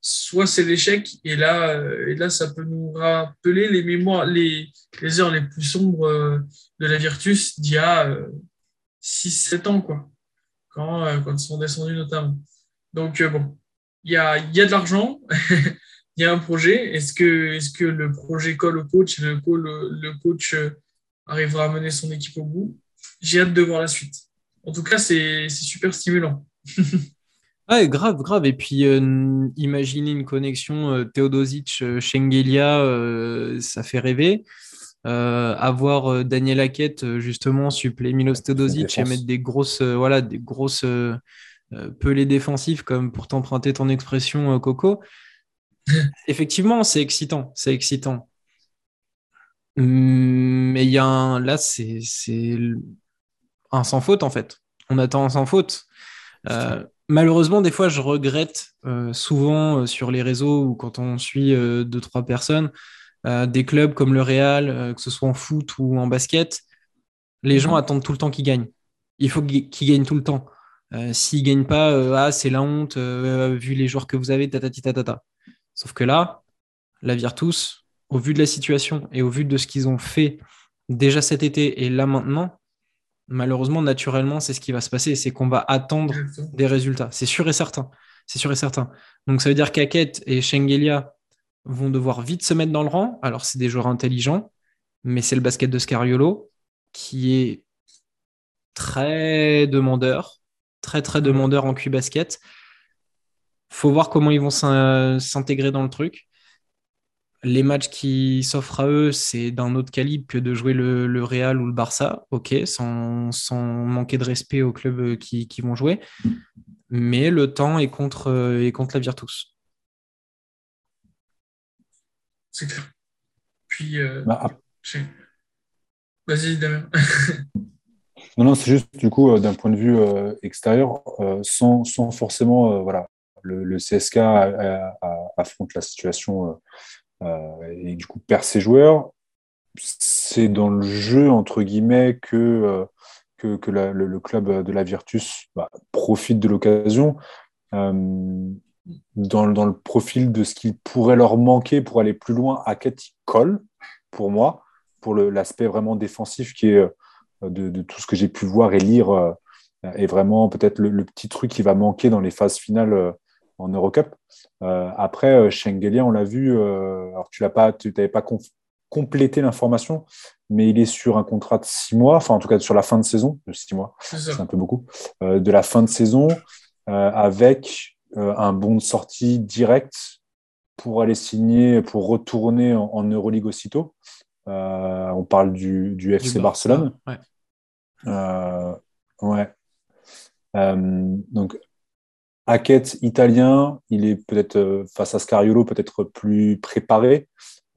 soit c'est l'échec, et là, euh, et là, ça peut nous rappeler les mémoires, les, les heures les plus sombres euh, de la Virtus d'il y a 6-7 euh, ans, quoi. quand, quand ils sont descendus notamment. Donc, bon, il y a, y a de l'argent, il y a un projet. Est-ce que, est que le projet colle au coach le, le coach arrivera à mener son équipe au bout? J'ai hâte de voir la suite. En tout cas, c'est super stimulant. Ah, grave, grave. Et puis, euh, imaginez une connexion euh, Teodosic-Schengelia, euh, ça fait rêver. avoir Daniel Hackett, justement, suppléer Milos Teodosic et mettre des grosses, voilà, des grosses pelées défensives, comme pour t'emprunter ton expression, Coco. Effectivement, c'est excitant. C'est excitant. Mais il y a un, là, c'est un sans faute, en fait. On attend un sans faute malheureusement, des fois, je regrette euh, souvent euh, sur les réseaux ou quand on suit euh, deux, trois personnes, des clubs comme le Real, que ce soit en foot ou en basket, les gens mhm. attendent tout le temps qu'ils gagnent. Il faut qu'ils gagnent tout le temps. S'ils ne gagnent pas, ah, c'est la honte, vu les joueurs que vous avez, tatati tatata. Sauf que là, la Virtus, au vu de la situation et au vu de ce qu'ils ont fait déjà cet été et là maintenant, malheureusement, naturellement, c'est ce qui va se passer, c'est qu'on va attendre des résultats. C'est sûr et certain. C'est sûr et certain. Donc ça veut dire qu'Aket et Schengelia vont devoir vite se mettre dans le rang. Alors c'est des joueurs intelligents, mais c'est le basket de Scariolo qui est très demandeur, très très demandeur en Q basket. Faut voir comment ils vont s'intégrer dans le truc les matchs qui s'offrent à eux, c'est d'un autre calibre que de jouer le, Real ou le Barça, ok, sans, manquer de respect aux clubs euh, qui, vont jouer. Mais le temps est contre, euh, est contre la Virtus. C'est clair. Puis, euh, bah, vas-y, Damien. non, non, c'est juste du coup, d'un point de vue extérieur, sans, forcément, voilà, le, CSK affronte la situation euh, et du coup perd ses joueurs. C'est dans le jeu, entre guillemets, que, euh, que, le, club de la Virtus bah, profite de l'occasion. Euh, dans, dans, le profil de ce qu'il pourrait leur manquer pour aller plus loin, Hackett colle, pour moi, pour l'aspect vraiment défensif qui est de, tout ce que j'ai pu voir et lire, est vraiment peut-être le, le, petit truc qui va manquer dans les phases finales en Eurocup. Euh, après, euh, Schengelia, on l'a vu, euh, alors tu n'avais pas, complété l'information, mais il est sur un contrat de six mois, enfin en tout cas sur la fin de saison, de six mois, c'est un peu beaucoup, de la fin de saison, avec un bon de sortie direct pour aller signer, pour retourner en, Euroleague aussitôt. on parle du, FC Barcelone. ouais. donc Hackett italien, il est peut-être euh, face à Scariolo peut-être plus préparé.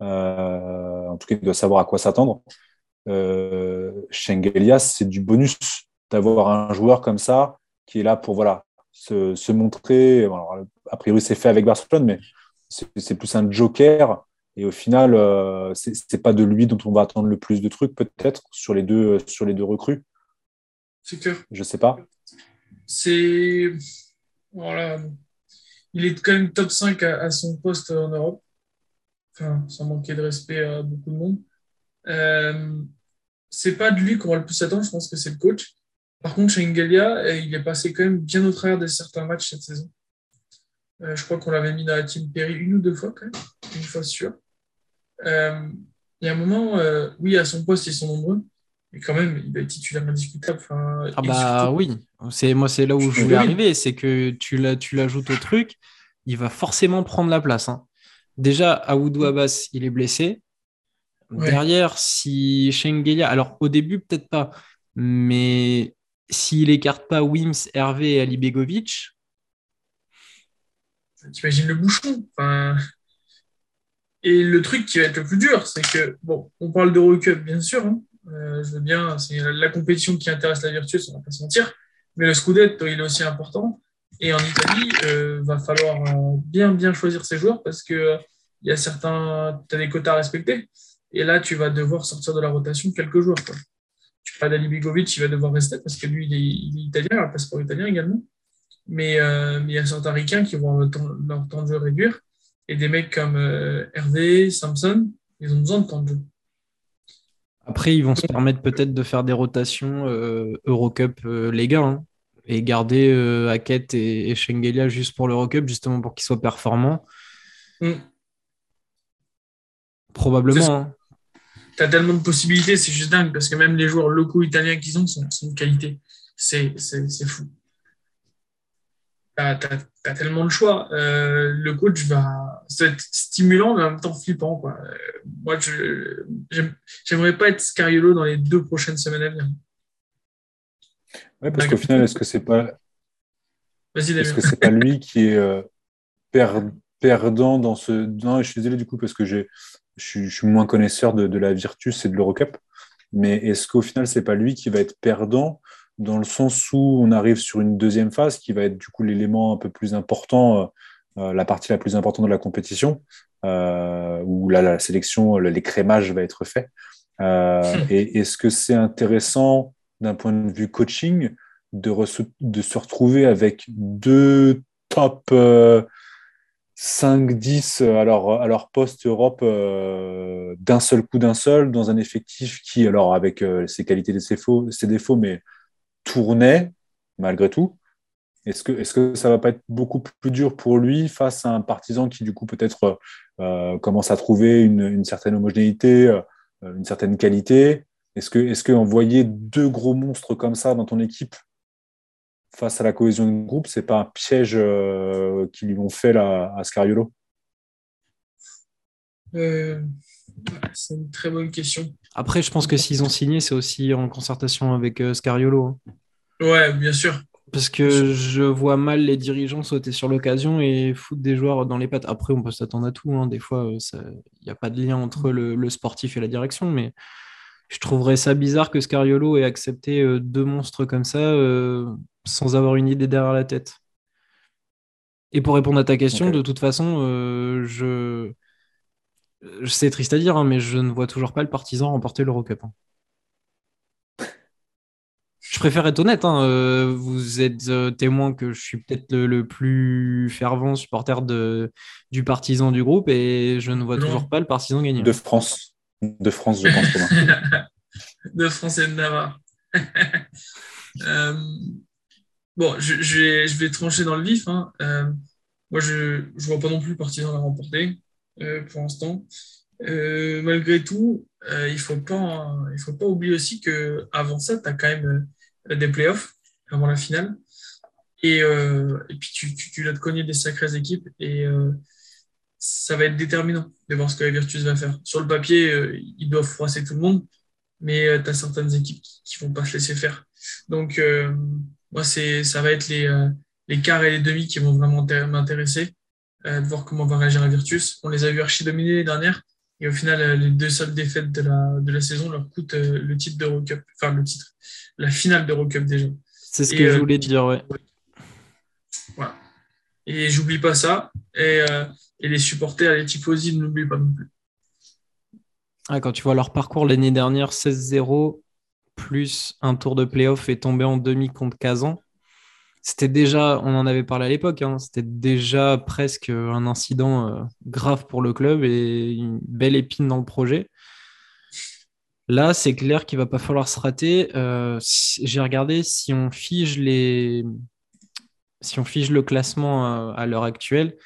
Euh, en tout cas, il doit savoir à quoi s'attendre. Euh, c'est du bonus d'avoir un joueur comme ça qui est là pour voilà, se, montrer. a priori, c'est fait avec Barcelone, mais c'est plus un joker. Et au final, euh, ce c'est pas de lui dont on va attendre le plus de trucs, peut-être, sur, les deux, sur les deux recrues. C'est clair. Je sais pas. C'est voilà. Il est quand même top 5 à, son poste en Europe. Enfin, sans manquer de respect à beaucoup de monde. Euh, c'est pas de lui qu'on va le plus attendre, je pense que c'est le coach. Par contre, chez Ingelia, il est passé quand même bien au travers de certains matchs cette saison. Euh, je crois qu'on l'avait mis dans la team Perry une ou deux fois, quand même, une fois sûr. Euh, il y a un moment, euh, oui, à son poste, ils sont nombreux, mais quand même, il est titulaire indiscutable. ah bah oui, c'est moi c'est là où je voulais arriver, c'est que tu l'ajoutes au truc, il va forcément prendre la place. Hein. Déjà, Aoudou Abbas, il est blessé. Derrière, si Schengelia, alors au début peut-être pas, mais s'il écarte pas Wims, Hervé et Ali Begovic. T'imagines le bouchon. Et le truc qui va être le plus dur, c'est que, bon, on parle d'Eurocup, bien sûr, hein, euh, je veux bien, c'est la compétition qui intéresse la Virtus, on va pas se mentir. Mais le Scudetto, il est aussi important. Et en Italie, il euh, va falloir euh, bien, bien choisir ses joueurs parce que il y a certains, tu as des quotas à respecter. Et là, tu vas devoir sortir de la rotation quelques joueurs. Quoi. Tu parles d'Ali Bigovic, il va devoir rester parce que lui, il est, italien, il a un passeport italien également. Mais, il y a certains ricains qui vont leur temps, de jeu réduire. Et des mecs comme Hervé, Samson, ils ont besoin de temps de jeu. Après, ils vont se permettre peut-être de faire des rotations euh, Eurocup euh, les gars. Hein. et garder euh, Hackett et, et Shengelia juste pour l'Eurocup, justement pour qu'ils soient performants. Mm. Probablement. Hein. Tu as tellement de possibilités, c'est juste dingue, parce que même les joueurs locaux italiens qu'ils ont sont, sont de qualité. C'est fou. Tu as, tellement de choix. Euh, le coach va. Être stimulant, mais en même temps flippant. Quoi. Moi, je j'aimerais pas être Scariolo dans les deux prochaines semaines à venir. Ouais, parce qu'au final, est-ce que c'est pas. Est-ce que c'est pas lui qui est euh, perdant dans ce. Non, je suis désolé du coup, parce que je suis, je suis moins connaisseur de, de la Virtus et de l'Eurocup. Mais est-ce qu'au final, c'est pas lui qui va être perdant dans le sens où on arrive sur une deuxième phase qui va être du coup l'élément un peu plus important, euh, la partie la plus importante de la compétition, euh, où là, la sélection, l'écrémage va être fait. et est-ce que c'est intéressant d'un point de vue coaching de, de se retrouver avec deux top 5-10 à leur, à leur poste Europe d'un seul coup d'un seul, dans un effectif qui, alors avec ses qualités et ses, ses défauts, mais tournait malgré tout. Est-ce que, est que ça va pas être beaucoup plus dur pour lui face à un partisan qui, du coup, peut-être euh, commence à trouver une, certaine homogénéité, euh, une certaine qualité? Est-ce que, est que envoyer deux gros monstres comme ça dans ton équipe face à la cohésion du groupe, c'est pas un piège euh, qu'ils lui ont fait là, à Scariolo? C'est une très bonne question. Après, je pense que s'ils ont signé, c'est aussi en concertation avec Scariolo. Hein. Ouais, bien sûr. Parce que je vois mal les dirigeants sauter sur l'occasion et foutre des joueurs dans les pattes. Après, on peut s'attendre à tout. Hein. Des fois, il n'y a pas de lien entre le, sportif et la direction. Mais je trouverais ça bizarre que Scariolo ait accepté euh, deux monstres comme ça euh, sans avoir une idée derrière la tête. Et pour répondre à ta question, de toute façon, euh, je. C'est triste à dire, hein, mais je ne vois toujours pas le partisan remporter l'Eurocup. Hein. Je préfère être honnête. Hein, euh, vous êtes euh, témoin que je suis peut-être le, plus fervent supporter de, du partisan du groupe et je ne vois toujours pas le partisan gagner. De France. De France, je pense. de France et de Navarre. Euh, bon, je, vais, trancher dans le vif. Hein. moi, je ne vois pas non plus le partisan la remporter pour l'instant. malgré tout, il ne faut, pas, faut pas oublier aussi qu'avant ça, tu as quand même euh, des playoffs avant la finale. Et, euh, puis tu, dois te cogner des sacrées équipes et euh, ça va être déterminant de voir ce que la Virtus va faire. Sur le papier, ils doivent froisser tout le monde, mais tu as certaines équipes qui ne vont pas se laisser faire. Donc, moi, ça va être les, les quarts et les demi qui vont vraiment m'intéresser, de voir comment va réagir la Virtus. On les a vus archi dominer les dernières, et au final, les deux seules défaites de la, de la saison leur coûtent le titre d'Eurocup, enfin le titre, la finale d'Eurocup déjà. C'est ce que je euh, voulais dire, ouais. Voilà. Et j'oublie pas ça. Et, euh, et, les supporters, les tifosi, ne l'oublient pas non plus. Ah, quand tu vois leur parcours l'année dernière, 16-0, plus un tour de playoff et tomber en demi contre Kazan, c'était déjà, on en avait parlé à l'époque, hein, c'était déjà presque un incident euh, grave pour le club et une belle épine dans le projet. Là, c'est clair qu'il va pas falloir se rater. Euh, j'ai regardé si on fige les, si on fige le classement à, l'heure actuelle,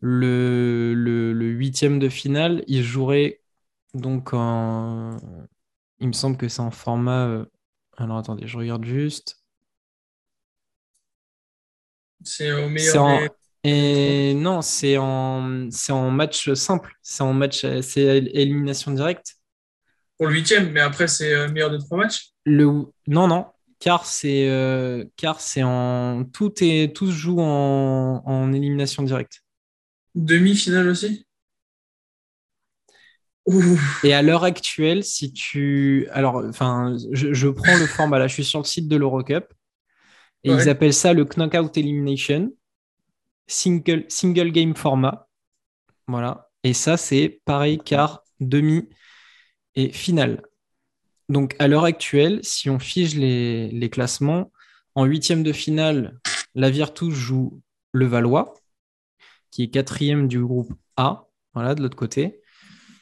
le, huitième de finale, il jouerait donc en, il me semble que c'est en format. Euh, alors attendez, je regarde juste. C'est au meilleur. Et non, c'est en, c'est en match simple. C'est en match, c'est élimination directe pour le huitième, mais après, c'est euh, meilleur de trois matchs? Le... Non, non, car c'est euh, car c'est en tout est tout se joue en, en élimination directe. Demi-finale aussi? Et à l'heure actuelle, si tu alors enfin je, prends le format là, je suis sur le site de l'Eurocup et ils appellent ça le knockout elimination single single game format. Voilà. Et ça c'est pareil car demi et finale. Donc à l'heure actuelle, si on fige les, classements, en huitième de finale, la Virtus joue le Valois, qui est quatrième du groupe A, voilà, de l'autre côté.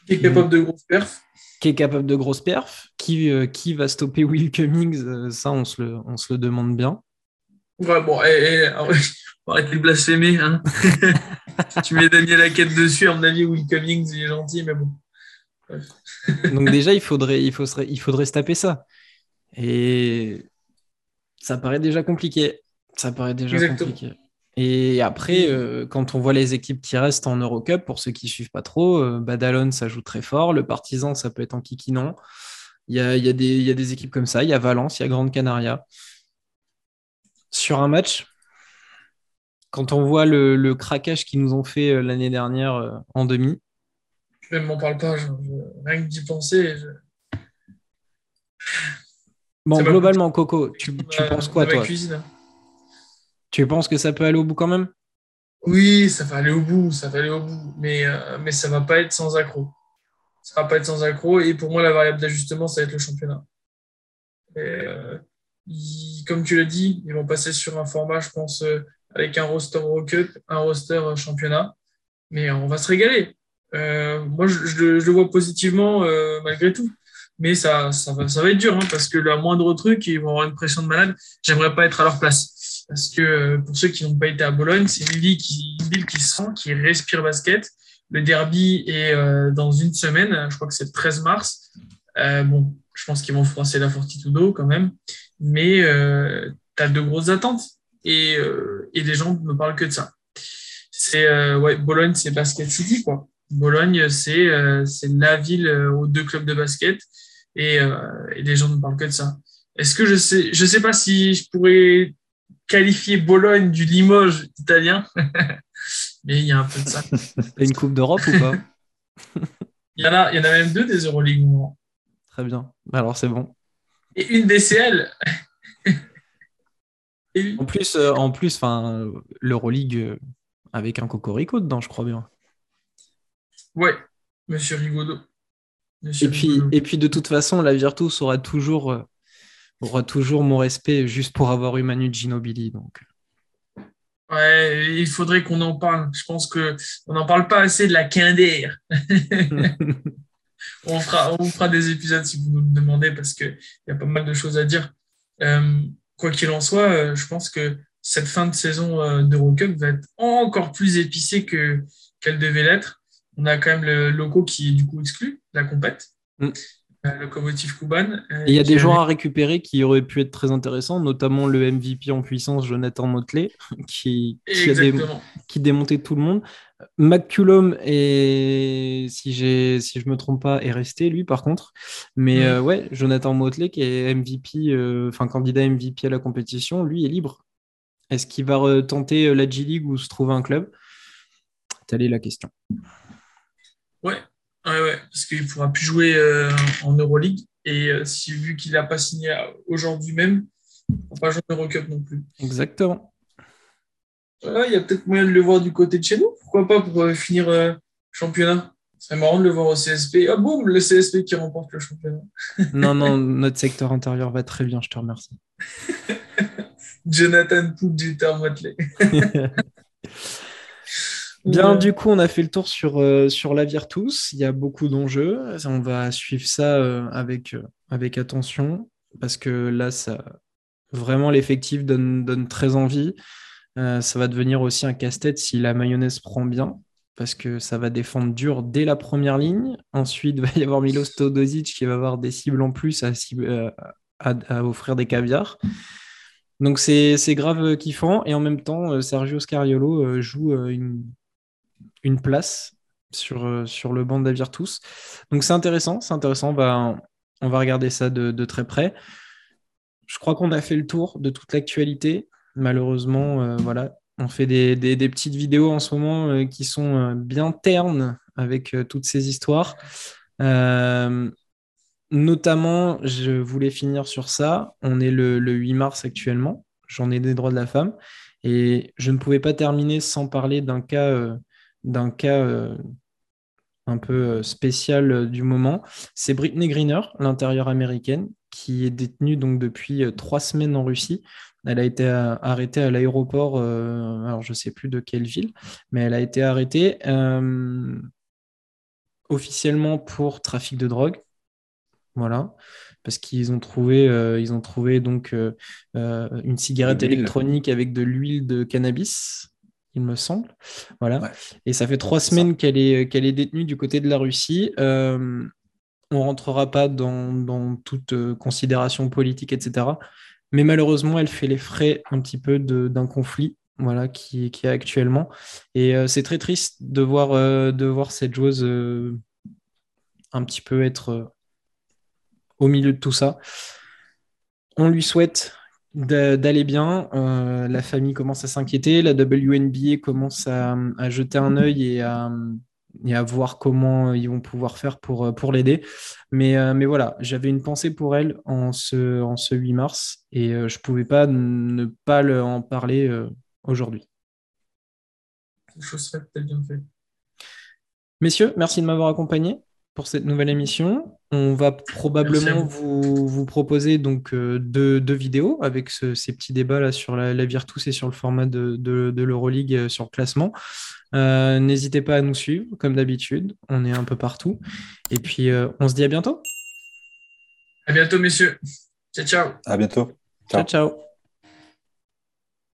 Qui est capable de grosses perfs. Qui est capable de grosses perfs. Qui, euh, qui va stopper Will Cummings euh, Ça, on se, le, on se le demande bien. Ouais, bon, et, arrêter de blasphémer. Hein. tu mets Daniel Laquette dessus, à mon avis, Will Cummings, il est gentil, mais bon. Donc déjà, il faudrait, il, faudrait, il faudrait se taper ça. Et ça paraît déjà compliqué. Ça paraît déjà compliqué. Et après, euh, quand on voit les équipes qui restent en Eurocup, pour ceux qui ne suivent pas trop, euh, Badalone, ça joue très fort. Le Partizan, ça peut être en kikinant. Il y a, il, y a des, il y a des équipes comme ça. Il y a Valence, il y a Grande Canaria. Sur un match, quand on voit le, le craquage qu'ils nous ont fait euh, l'année dernière en demi. Je ne m'en parle pas. rien que d'y penser. Bon, globalement, Coco, tu, tu penses quoi, toi cuisine. Tu penses que ça peut aller au bout quand même? Oui, ça va aller au bout, ça va aller au bout, mais, euh, mais ça ne va pas être sans accroc. Ça va pas être sans accroc, et pour moi, la variable d'ajustement, ça va être le championnat. Euh, comme tu l'as dit, ils vont passer sur un format, je pense, euh, avec un roster Cup, un roster championnat, mais on va se régaler. moi, je, le vois positivement malgré tout mais ça, ça, va, être dur hein, parce que le moindre truc, ils vont avoir une pression de malade. J'aimerais pas être à leur place. Parce que euh, pour ceux qui n'ont pas été à Bologne, c'est une ville qui, ville qui sent, qui respire basket. Le derby est euh, dans une semaine, je crois que c'est le 13 mars. Euh, bon, je pense qu'ils vont froisser la Fortitudo quand même, mais tu as de grosses attentes et, et les gens ne parlent que de ça. C'est ouais, Bologne, c'est Basket City quoi. Bologne, c'est c'est la ville aux deux clubs de basket et, et les gens ne parlent que de ça. Est-ce que je sais, je sais pas si je pourrais qualifier Bologne du Limoges italien. Mais il y a un peu de ça. une Coupe d'Europe ou pas? Il y, en a, il y en a même deux des Euroleague. Très bien. Alors c'est bon. Et une DCL. En plus, euh, en plus l'Euroleague euh, avec un Cocorico dedans, je crois bien. Ouais, Monsieur Rigaudot. et, puis, et puis de toute façon, la Virtus aura toujours euh, aura toujours mon respect juste pour avoir eu Manu Ginobili. Donc. Ouais, il faudrait qu'on en parle. Je pense qu'on n'en parle pas assez de la Kinder. on, fera, fera des épisodes si vous nous le demandez parce qu'il y a pas mal de choses à dire. Euh, quoi qu'il en soit, euh, je pense que cette fin de saison euh, d'Eurocup va être encore plus épicée qu'elle devait l'être. On a quand même le logo qui est du coup exclu, la compète. Mm. Euh, locomotive Kuban. Euh, il y a des joueurs à récupérer qui auraient pu être très intéressants, notamment le MVP en puissance, Jonathan Motley, qui, qui, démontait tout le monde. McCullum, et si, si je ne me trompe pas, est resté, lui, par contre. Mais mm. euh, ouais, Jonathan Motley, qui est MVP, enfin candidat MVP à la compétition, lui est libre. Est-ce qu'il va tenter la G-League ou se trouver un club? Telle est la question. Ouais, Ouais, ouais, parce qu'il ne pourra plus jouer euh, en Euroleague. Et euh, si, vu qu'il n'a pas signé aujourd'hui même, il ne pourra pas jouer en Eurocup non plus. Exactement. il y a peut-être moyen de le voir du côté de chez nous. Pourquoi pas pour euh, finir championnat C'est marrant de le voir au CSP. Ah boum, le CSP qui remporte le championnat. non, non, notre secteur intérieur va très bien, je te remercie. Jonathan Pouk du Motley. Bien, du coup, on a fait le tour sur, euh, sur la Virtus. Il y a beaucoup d'enjeux. On va suivre ça euh, avec, euh, avec attention parce que là, ça, vraiment, l'effectif donne, donne très envie. ça va devenir aussi un casse-tête si la mayonnaise prend bien parce que ça va défendre dur dès la première ligne. Ensuite, il va y avoir Milos Todosic qui va avoir des cibles en plus à, à offrir des caviars. Donc c'est grave kiffant. Et en même temps, Sergio Scariolo joue une, une place sur, euh, sur le banc de Virtus. Donc c'est intéressant, c'est intéressant. On va, on va regarder ça de, très près. Je crois qu'on a fait le tour de toute l'actualité. Malheureusement, euh, voilà, on fait des, petites vidéos en ce moment euh, qui sont bien ternes avec toutes ces histoires. notamment, je voulais finir sur ça. On est le, le 8 mars actuellement. J'en ai des droits de la femme. Et je ne pouvais pas terminer sans parler d'un cas d'un cas euh, un peu euh, spécial euh, du moment. C'est Britney Greener, l'intérieure américaine, qui est détenue donc depuis trois semaines en Russie. Elle a été arrêtée à l'aéroport, alors je ne sais plus de quelle ville, mais elle a été arrêtée officiellement pour trafic de drogue. Voilà. parce qu'ils ont trouvé, ils ont trouvé donc une cigarette électronique avec de l'huile de cannabis il me semble. Voilà. Et ça fait trois semaines qu'elle est, qu'elle est détenue du côté de la Russie. Euh, on ne rentrera pas dans, toute euh, considération politique, etc. Mais malheureusement, elle fait les frais un petit peu d'un conflit voilà, qui, qui est actuellement. Et euh, c'est très triste de voir, de voir cette joueuse un petit peu être au milieu de tout ça. On lui souhaite d'aller bien. Euh, la famille commence à s'inquiéter, la WNBA commence à, jeter un œil et à, à, voir comment ils vont pouvoir faire pour, pour l'aider. Mais, euh, mais voilà, j'avais une pensée pour elle en ce, en ce 8 mars et euh, je ne pouvais pas ne pas en parler aujourd'hui. Chose faite, bien fait. Messieurs, merci de m'avoir accompagné pour cette nouvelle émission. On va probablement vous, proposer donc euh, deux, vidéos avec ces petits débats là sur la, Virtus et sur le format de, de, l'Euroleague euh, sur le classement. Euh, n'hésitez pas à nous suivre, comme d'habitude. On est un peu partout. Et puis, on se dit à bientôt. À bientôt, messieurs. Ciao, ciao. À bientôt. ciao. ciao.